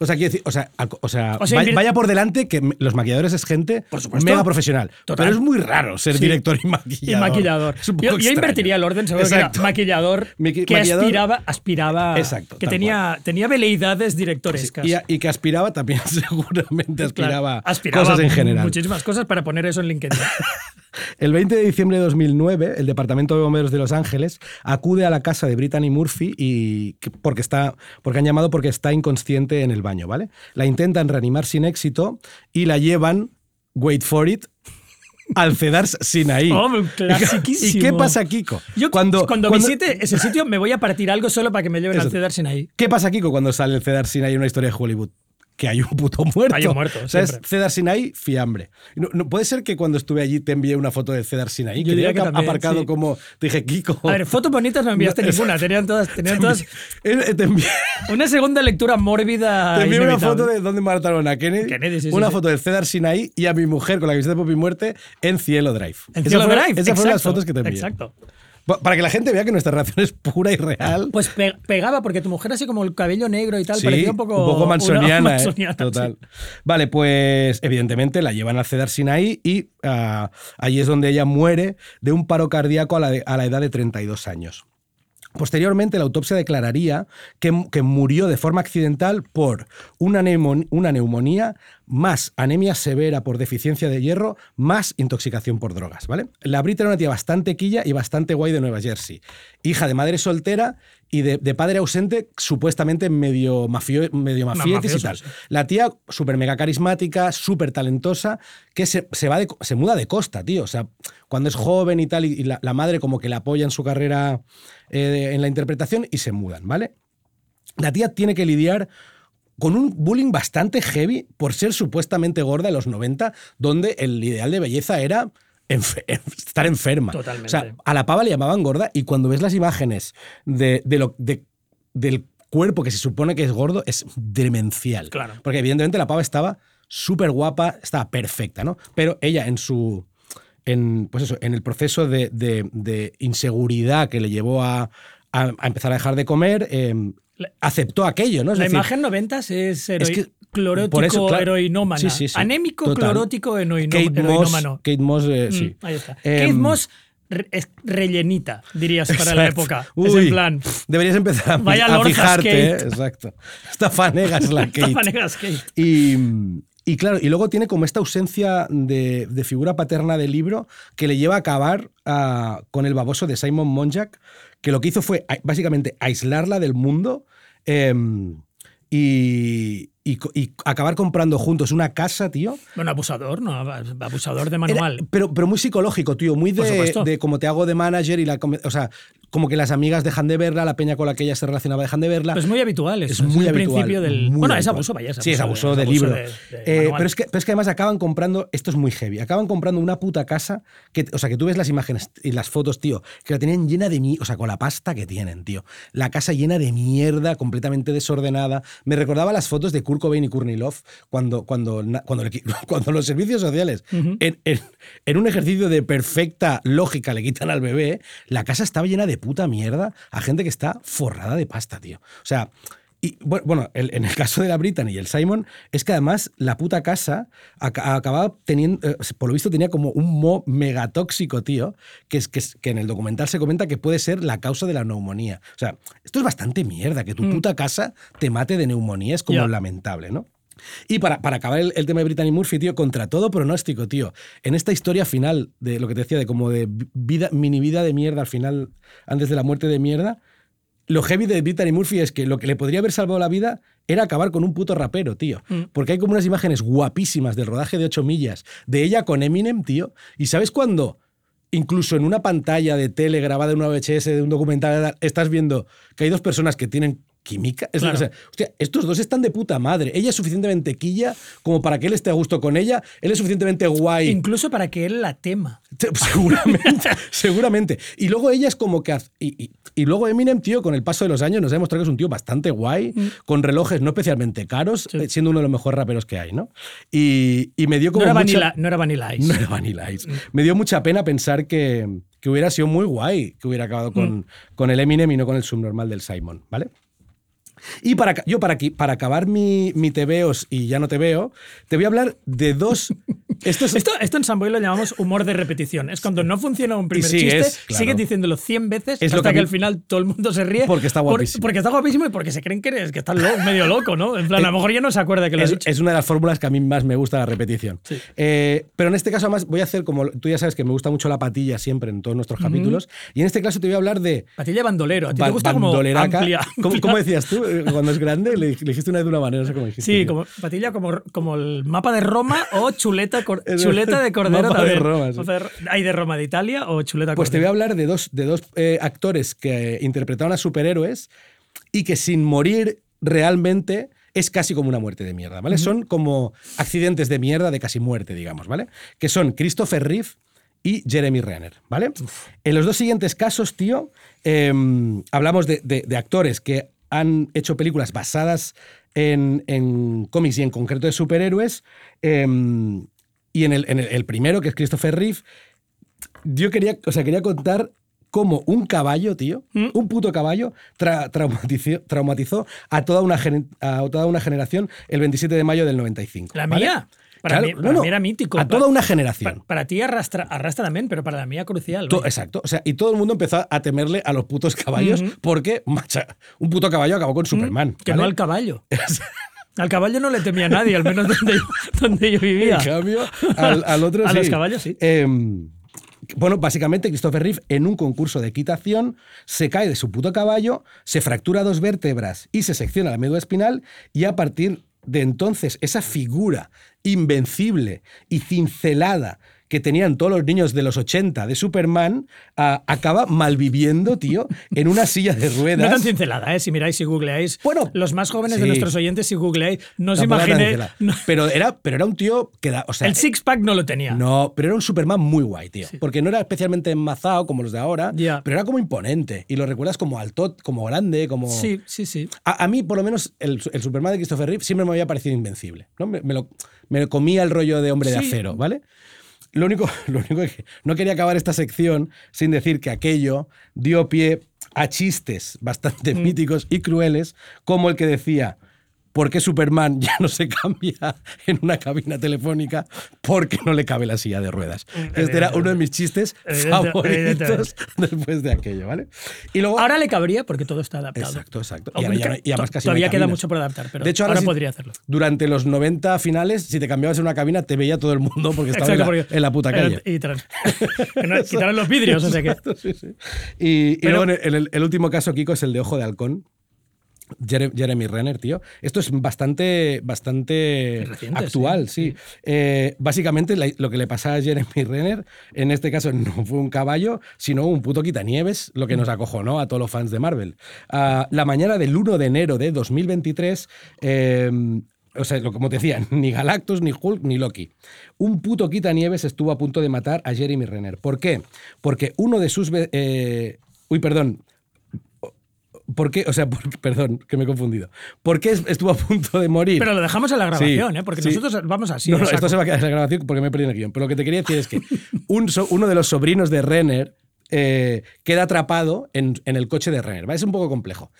O sea, quiero decir, o sea, al- o sea,
O sea,
vaya, por delante que los maquilladores es gente
Por supuesto.
mega profesional.
Total.
Pero es muy raro ser
Sí.
director y
Y
maquillador.
maquillador.
Es un poco
Yo, yo
extraño.
invertiría el orden, seguro que
Exacto.
era maquillador (laughs) que
maquillador-
aspiraba, aspiraba
Exacto,
que
tal
tenía, tenía veleidades
Sí,
directorescas.
y, a- y que aspiraba también, (laughs) seguramente
Claro,
aspiraba,
aspiraba
cosas en general.
Muchísimas cosas para poner eso en LinkedIn. (laughs)
El 20 de diciembre de 2009, el Departamento de Bomberos de Los Ángeles acude a la casa de Brittany Murphy y que- porque, está, porque han llamado porque está inconsciente en el baño, ¿vale? La intentan reanimar sin éxito y la llevan, wait for it, al Cedar Sinaí.
Un (laughs)
¿Y
clasiquísimo.
qué pasa, Kiko?
Yo
cuando,
cuando,
cuando-
visite ese sitio me voy a partir algo solo para que me lleven
Eso.
al Cedar Sinai.
¿Qué pasa, Kiko, cuando sale el Cedar Sinai en una historia de Hollywood? Que hay un puto muerto.
Hay un muerto,
O sea, es. Cedar Sinai, fiambre. No, no- puede ser que cuando estuve allí te envié una foto de Cedar Sinai.
Yo
que
diría
que,
que también,
aparcado
sí.
como. Te dije, Kiko.
A ver, fotos bonitas no enviaste (laughs)
No,
ninguna. Tenían todas, tenían todas
Eh, Te envié,
una segunda lectura mórbida. (laughs)
te envié una
inevitable.
foto de dónde mataron a Kennedy.
Kennedy, sí, sí,
una foto del Cedar Sinai y a mi mujer con la camiseta de Pop y Muerte en Cielo Drive.
En Cielo
fueron-
Drive.
Esas fueron las fotos que te envié.
Exacto.
Pa- Para que la gente vea que nuestra relación es pura y real.
Pues pe- pegaba, porque tu mujer así como el cabello negro y tal,
Sí,
parecía un poco. una
mansoniana, ¿eh?
mansoniana,
Total.
sí.
Vale, pues evidentemente la llevan al Cedar Sinai y ah, allí es donde ella muere de un paro cardíaco a la, de- a la edad de 32 años. Posteriormente, la autopsia declararía que, que murió de forma accidental por una, neumon- una neumonía, más anemia severa por deficiencia de hierro, más intoxicación por drogas. ¿vale? La Brit era una tía bastante quilla y bastante guay de Nueva Jersey. Hija de madre soltera y de, de padre ausente, supuestamente medio, mafio, medio mafietis y tal.
sí.
La tía súper mega carismática, súper talentosa, que se, se va de- se muda de costa, tío. O sea, cuando es joven y tal, y, y la, la madre como que le apoya en su carrera eh, en la interpretación y se mudan, ¿vale? La tía tiene que lidiar con un bullying bastante heavy por ser supuestamente gorda en los 90, donde el ideal de belleza era enfe- estar enferma.
Totalmente.
O sea, a la pava le llamaban gorda y cuando ves las imágenes de, de lo, de- del cuerpo que se supone que es gordo, es demencial.
Claro.
Porque evidentemente la pava estaba súper guapa, estaba perfecta, ¿no? Pero ella en su... En, pues eso, en el proceso de, de- de inseguridad que le llevó a, a- a empezar a dejar de comer, eh, aceptó aquello, ¿no? Es
La
decir,
imagen noventas es, heroi-
es que-
clorótico,
por eso, claro.
heroinómana.
Sí, sí, sí.
Anémico,
Total.
clorótico, heroino-
Kate Moss,
heroinómano.
Kate Moss, eh,
Mm,
sí.
ahí está.
Em,
Kate Moss re- rellenita, dirías, para la época.
Uy,
es en plan.
Deberías empezar a,
Vaya
a fijarte,
Kate.
¿eh? Exacto. Esta fanega es la (laughs) Kate.
Esta Kate.
Y, y claro, y luego tiene como esta ausencia de, de figura paterna del libro que le lleva a acabar ah, con el baboso de Simon Monjack, que lo que hizo fue básicamente aislarla del mundo em, y, y y acabar comprando juntos una casa, tío.
Bueno, abusador, ¿no? Abusador de
Era-
manual.
pero, pero muy psicológico, tío. Muy de, de como te hago de manager y la. O sea, como que las amigas dejan de verla, la peña con la que ella se relacionaba dejan de verla.
Pues es muy habitual.
Es muy
el
habitual.
principio del.
muy
bueno, es
habitual.
abuso, vaya.
Sí, es abuso del
abuso
libro.
de- de
Eh, pero, es que, pero es que además acaban comprando, esto es muy heavy, acaban comprando una puta casa, que, o sea, que tú ves las imágenes y las fotos, tío, que la tenían llena de mierda, o sea, con la pasta que tienen, tío. La casa llena de mierda, completamente desordenada. Me recordaba las fotos de Kurt Cobain y Courtney Love cuando, cuando, cuando, le (laughs) cuando los servicios sociales, en, en- en un ejercicio de perfecta lógica, le quitan al bebé, la casa estaba llena de puta mierda a gente que está forrada de pasta, tío. O sea, y bu- bueno, el- en el caso de la Brittany y el Simon, es que además la puta casa aca- acababa teniendo, eh, por lo visto tenía como un mo megatóxico, tío, que, es, que, es- que en el documental se comenta que puede ser la causa de la neumonía. O sea, esto es bastante mierda, que tu puta casa te mate de neumonía, es como lamentable, ¿no? Y para, para acabar el, el tema de Brittany Murphy, tío, contra todo pronóstico, tío, en esta historia final de lo que te decía, de como de vida, mini vida de mierda al final, antes de la muerte de mierda, lo heavy de Brittany Murphy es que lo que le podría haber salvado la vida era acabar con un puto rapero, tío.
Mm.
Porque hay como unas imágenes guapísimas del rodaje de 8 millas de ella con Eminem, tío. ¿Y sabes cuándo? Incluso en una pantalla de tele grabada en una VHS de un documental, estás viendo que hay dos personas que tienen química. Es
Claro.
o sea, hostia, estos dos están de puta madre. Ella es suficientemente quilla como para que él esté a gusto con ella. Él es suficientemente guay.
Incluso para que él la tema. (laughs)
Seguramente, seguramente. Y luego ella es como que... Y, y- y luego Eminem, tío, con el paso de los años nos ha demostrado que es un tío bastante guay, con relojes no especialmente caros,
Mm. Sí.
eh, siendo uno de los mejores raperos que hay, ¿no? Y, y me dio
No
como
era,
mucha-
vanilla, no era Vanilla Ice.
No era Vanilla Ice. Me dio mucha pena pensar que, que hubiera sido muy guay que hubiera acabado con, con el Eminem y no con el subnormal del Simon, ¿vale? Y para, yo, para, aquí- para acabar mi, mi te veos y ya no te veo, te voy a hablar de dos... (laughs) Esto es,
Esto, esto en Samboy lo llamamos humor de repetición. Es cuando no funciona un primer
sigues,
chiste,
claro.
sigues diciéndolo 100 veces
Es lo
hasta
que
que,
a mí-
al final todo el mundo se ríe.
Porque está
por-
guapísimo.
porque está guapísimo y porque se creen que eres que estás medio loco, ¿no? En plan, a lo mejor ya no se acuerda que lo has
es,
dicho.
es una de las fórmulas que a mí más me gusta la repetición.
Sí.
Eh, pero en este caso, además, voy a hacer como. Tú ya sabes que me gusta mucho la patilla siempre en todos nuestros capítulos. Y en este caso te voy a hablar de.
Patilla bandolero. A ti
ba-
te gusta como amplia.
¿Cómo, cómo decías tú? (laughs) Cuando es grande, le, le dijiste una vez de una manera, no sé cómo dijiste.
Sí, como patilla como, como el mapa de Roma o chuleta, cor- (laughs) chuleta de cordero
mapa de
también.
Roma, sí.
De Ro- ¿Hay de Roma de Italia o chuleta
Pues te voy a
cordero?
hablar de dos, de dos eh, actores que interpretaron a superhéroes y que sin morir realmente es casi como una muerte de mierda, ¿vale? Son como accidentes de mierda de casi muerte, digamos, ¿vale? Que son Christopher Reeve y Jeremy Renner, ¿vale? En los dos siguientes casos, tío, eh, hablamos de, de- de actores que han hecho películas basadas en, en cómics y en concreto de superhéroes. eh, y en el, en el- el primero, que es Christopher Reeve, yo quería, o sea, quería contar cómo un caballo, tío,
¿Mm?
un puto caballo, tra- traumatizó, traumatizó a, toda una a toda una generación el 27 de mayo del 95.
La
¿vale?
mía. Para,
Claro,
mí,
no,
para
no,
mí era mítico.
A toda una generación.
Para, ti arrastra, arrastra también, pero para la mía crucial.
To- exacto. O sea, y todo el mundo empezó a temerle a los putos caballos porque, macha, un puto caballo acabó con Superman.
Que
¿vale?
no al caballo. (laughs) Al caballo no le temía a nadie, al menos donde yo, (laughs) donde yo vivía.
En cambio, al, al otro (laughs)
A
sí.
los caballos, sí.
Em, bueno, básicamente Christopher Reeve en un concurso de equitación se cae de su puto caballo, se fractura dos vértebras y se secciona la médula espinal y a partir de entonces esa figura invencible y cincelada que tenían todos los niños de los 80 de Superman acaba malviviendo, tío, en una silla de ruedas.
No tan cincelada, ¿eh? Si miráis y googleáis.
Bueno,
los más jóvenes
sí.
de nuestros oyentes, si googleáis, no os imaginéis. no-
pero, era, pero era un tío que da, o sea,
el six-pack no lo tenía.
No, pero era un Superman muy guay, tío. Porque no era especialmente enmazado como los de ahora,
Ya.
pero era como imponente. Y lo recuerdas como alto, como grande, como.
Sí, sí, sí.
A, a mí, por lo menos, el, el Superman de Christopher Reeve siempre me había parecido invencible. ¿no? Me, me lo, me comía el rollo de hombre de acero, ¿vale? Lo único, (laughs) lo único es que no quería acabar esta sección sin decir que aquello dio pie a chistes bastante
Mm.
míticos y crueles, como el que decía. ¿Por qué Superman ya no se (laughs) cambia en una cabina telefónica? Porque no le cabe la silla de ruedas. Este era uno de mis chistes favoritos (laughs) después de aquello, ¿vale? Y luego,
Ahora le cabría porque todo está adaptado.
Exacto, exacto. Y
Hombre,
ahora ya no hay- y además no
todavía queda mucho por adaptar, pero
de hecho,
ahora, podría hacerlo.
Durante los 90 finales, si te cambiabas en una cabina, te veía todo el mundo porque estaba en, la,
porque-
en la puta calle.
Y (laughs) quitaron los vidrios, o sea que.
Sí, sí. Y, luego en el, el último caso, Kiko, es el de Ojo de Halcón. Jere- Jeremy Renner, tío. Esto es bastante, bastante
Reciente,
actual, sí.
sí,
Eh, básicamente lo que le pasaba a Jeremy Renner, en este caso no fue un caballo, sino un puto quitanieves, lo que nos acojonó a todos los fans de Marvel. Ah, la mañana del 1 de enero de 2023, eh, o sea, lo- como te decía, (laughs) ni Galactus, ni Hulk, ni Loki. Un puto quitanieves estuvo a punto de matar a Jeremy Renner. ¿Por qué? Porque uno de sus... eh, uy, perdón. ¿Por qué? O sea, (laughs) por- perdón, que me he confundido. ¿Por qué es- estuvo a punto de morir?
Pero lo dejamos en la grabación,
Sí,
¿eh? Porque
sí.
nosotros vamos así.
no, no, esto se va a quedar en la grabación porque me he perdido en el guion. Pero lo que te quería decir es que (laughs) un uno de los sobrinos de Renner eh, queda atrapado en, en el coche de Renner. ¿vale? Es un poco complejo.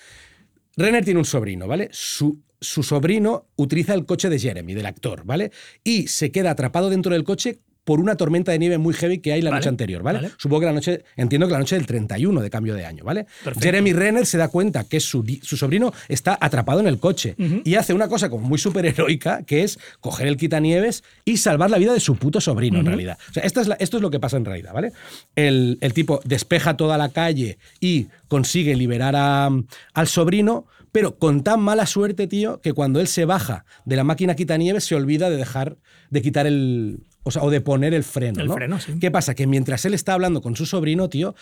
Renner tiene un sobrino, ¿vale? Su, su sobrino utiliza el coche de Jeremy, del actor, ¿vale? Y se queda atrapado dentro del coche por una tormenta de nieve muy heavy que hay la
Vale,
noche anterior, ¿vale?
vale.
Supongo que la noche, entiendo que la noche del 31 de cambio de año, ¿vale?
Perfecto.
Jeremy Renner se da cuenta que su, su sobrino está atrapado en el coche y hace una cosa como muy superheroica, que es coger el quitanieves y salvar la vida de su puto sobrino, en realidad. O sea, esta es la- esto es lo que pasa en realidad, ¿vale? El, el tipo despeja toda la calle y consigue liberar a- al sobrino, pero con tan mala suerte, tío, que cuando él se baja de la máquina quitanieves se olvida de dejar, de quitar el, o sea, o de poner el freno.
El
¿no?
freno, sí.
¿Qué pasa? Que mientras él está hablando con su sobrino, tío,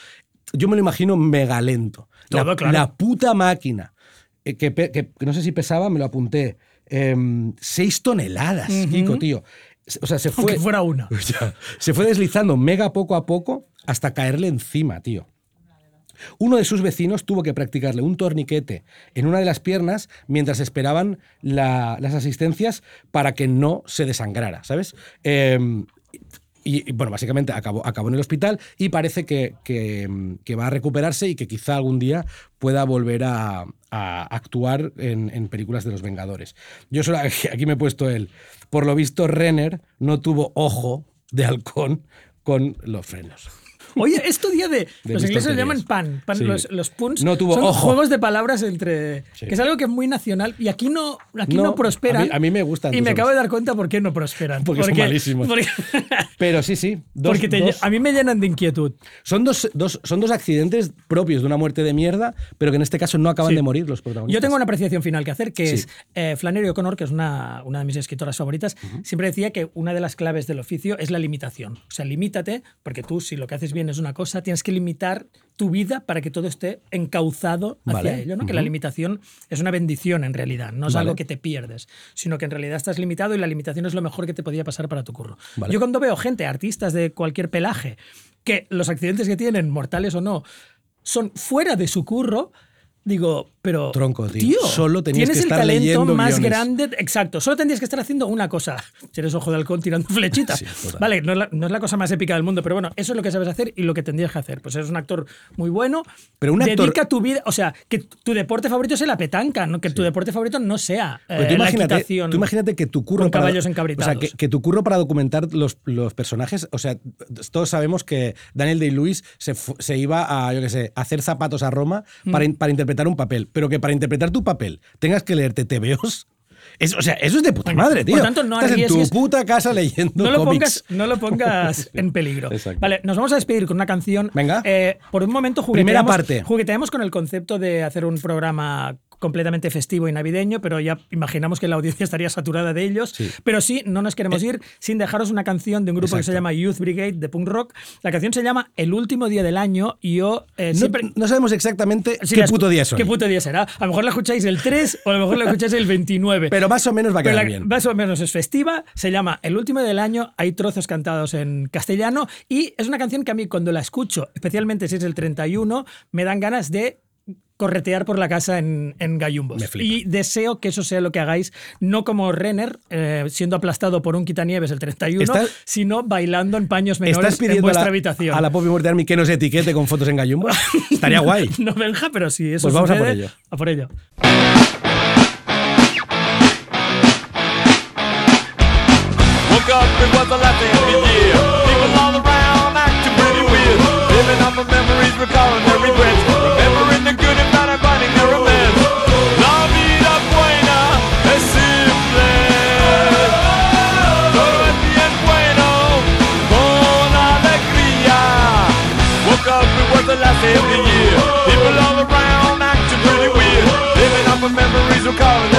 yo me lo imagino mega lento. La,
claro.
la puta máquina, eh, que, pe- que- que no sé si pesaba, me lo apunté, em, seis toneladas, Kiko, tío. O sea, se fue...
Aunque fuera una. (laughs)
Se fue deslizando mega poco a poco hasta caerle encima, tío. Uno de sus vecinos tuvo que practicarle un torniquete en una de las piernas mientras esperaban la- las asistencias para que no se desangrara, ¿sabes? Eh, y, bueno, básicamente acabó, acabó en el hospital y parece que, va a recuperarse y que quizá algún día pueda volver a, a actuar en, en películas de los Vengadores. Yo solo (laughs) aquí me he puesto él. Por lo visto, Renner no tuvo ojo de halcón con los frenos.
Oye, esto día de.
De
los ingleses lo llaman pan. pan
Sí.
los, los puns
No tuvo
son
ojo.
juegos de palabras entre.
Sí.
Que es algo que es muy nacional. Y aquí no, aquí no,
No,
prosperan.
a mí- a mí me gustan
Y me acabo de dar cuenta por qué no prosperan.
Porque son malísimos.
porque- (laughs)
Pero sí, sí. dos-
porque te-
dos-
a mí me llenan de inquietud.
son, dos, dos- son dos accidentes propios de una muerte de mierda, pero que en este caso no acaban
Sí.
de morir los protagonistas.
Yo tengo una apreciación final que hacer, que es eh, Flannery O'Connor, que es una, una de mis escritoras favoritas, siempre decía que una de las claves del oficio es la limitación. O sea, limítate, porque tú, si lo que haces bien es una cosa, tienes que limitar tu vida para que todo esté encauzado hacia
Vale.
ello. ¿no? Que la limitación es una bendición en realidad, no es
Vale.
algo que te pierdes, sino que en realidad estás limitado y la limitación es lo mejor que te podía pasar para tu curro.
Vale.
Yo cuando veo gente, artistas de cualquier pelaje, que los accidentes que tienen, mortales o no, son fuera de su curro, digo, pero.
Tronco, tío. Solo tenías
tienes
que
el
estar
talento
leyendo
más
guiones.
grande. Exacto, solo tendrías que estar haciendo una cosa. Si eres ojo de halcón tirando (laughs) flechitas.
Sí,
vale, no es, la, no es la cosa más épica del mundo, pero bueno, eso es lo que sabes hacer y lo que tendrías que hacer. Pues eres un actor muy bueno.
Pero un actor-
Dedica tu vida. O sea, que tu deporte favorito sea la petanca, ¿no? que tu deporte favorito no sea
Pero
eh,
tú,
la
imagínate,
equitación.
tú imagínate que tu curro
con
para-
caballos
o sea,
encabritados.
que, que tu curro para documentar los, los personajes, o sea, todos sabemos que Daniel Day-Lewis se, se iba a, yo qué sé, hacer zapatos a Roma
Mm.
para interpretar un papel, pero que para interpretar tu papel tengas que leerte TVOs. Es, o sea, eso es de puta madre,
por
tío.
tanto, no
Estás en tu puta casa leyendo
no lo,
cómics.
pongas, no lo pongas (laughs) en peligro.
Exacto.
Vale, nos vamos a despedir con una canción.
Venga.
Eh, por un momento
Primera
jugueteamos,
parte.
jugueteamos con el concepto de hacer un programa completamente festivo y navideño, pero ya imaginamos que la audiencia (laughs) estaría saturada de ellos.
Sí.
Pero sí, no nos queremos ir sin dejaros una canción de un grupo que se llama Youth Brigade de punk rock. La canción se llama El último día del año y yo eh,
No,
siempre...
no sabemos exactamente qué puto día es hoy.
¿Qué puto día será? A lo mejor la escucháis el 3 o a lo mejor la escucháis el 29.
Pero más o menos va a quedar
la-
bien.
Más o menos es festiva, se llama El último del año, hay trozos cantados en castellano y es una canción que a mí cuando la escucho, especialmente si es el 31, me dan ganas de corretear por la casa en, en gallumbos.
Me flipa.
Y deseo que eso sea lo que hagáis, no como Renner, eh, siendo aplastado por un quitanieves el 31,
Estás-
sino bailando en paños menores
¿Estás
en
pidiendo a
vuestra
la,
habitación.
a la Poppy Muerte Army que nos etiquete con fotos en Gallumbo? (laughs) Estaría guay.
No, Benja, pero si eso
Pues vamos a por ello.
A por ello. will call it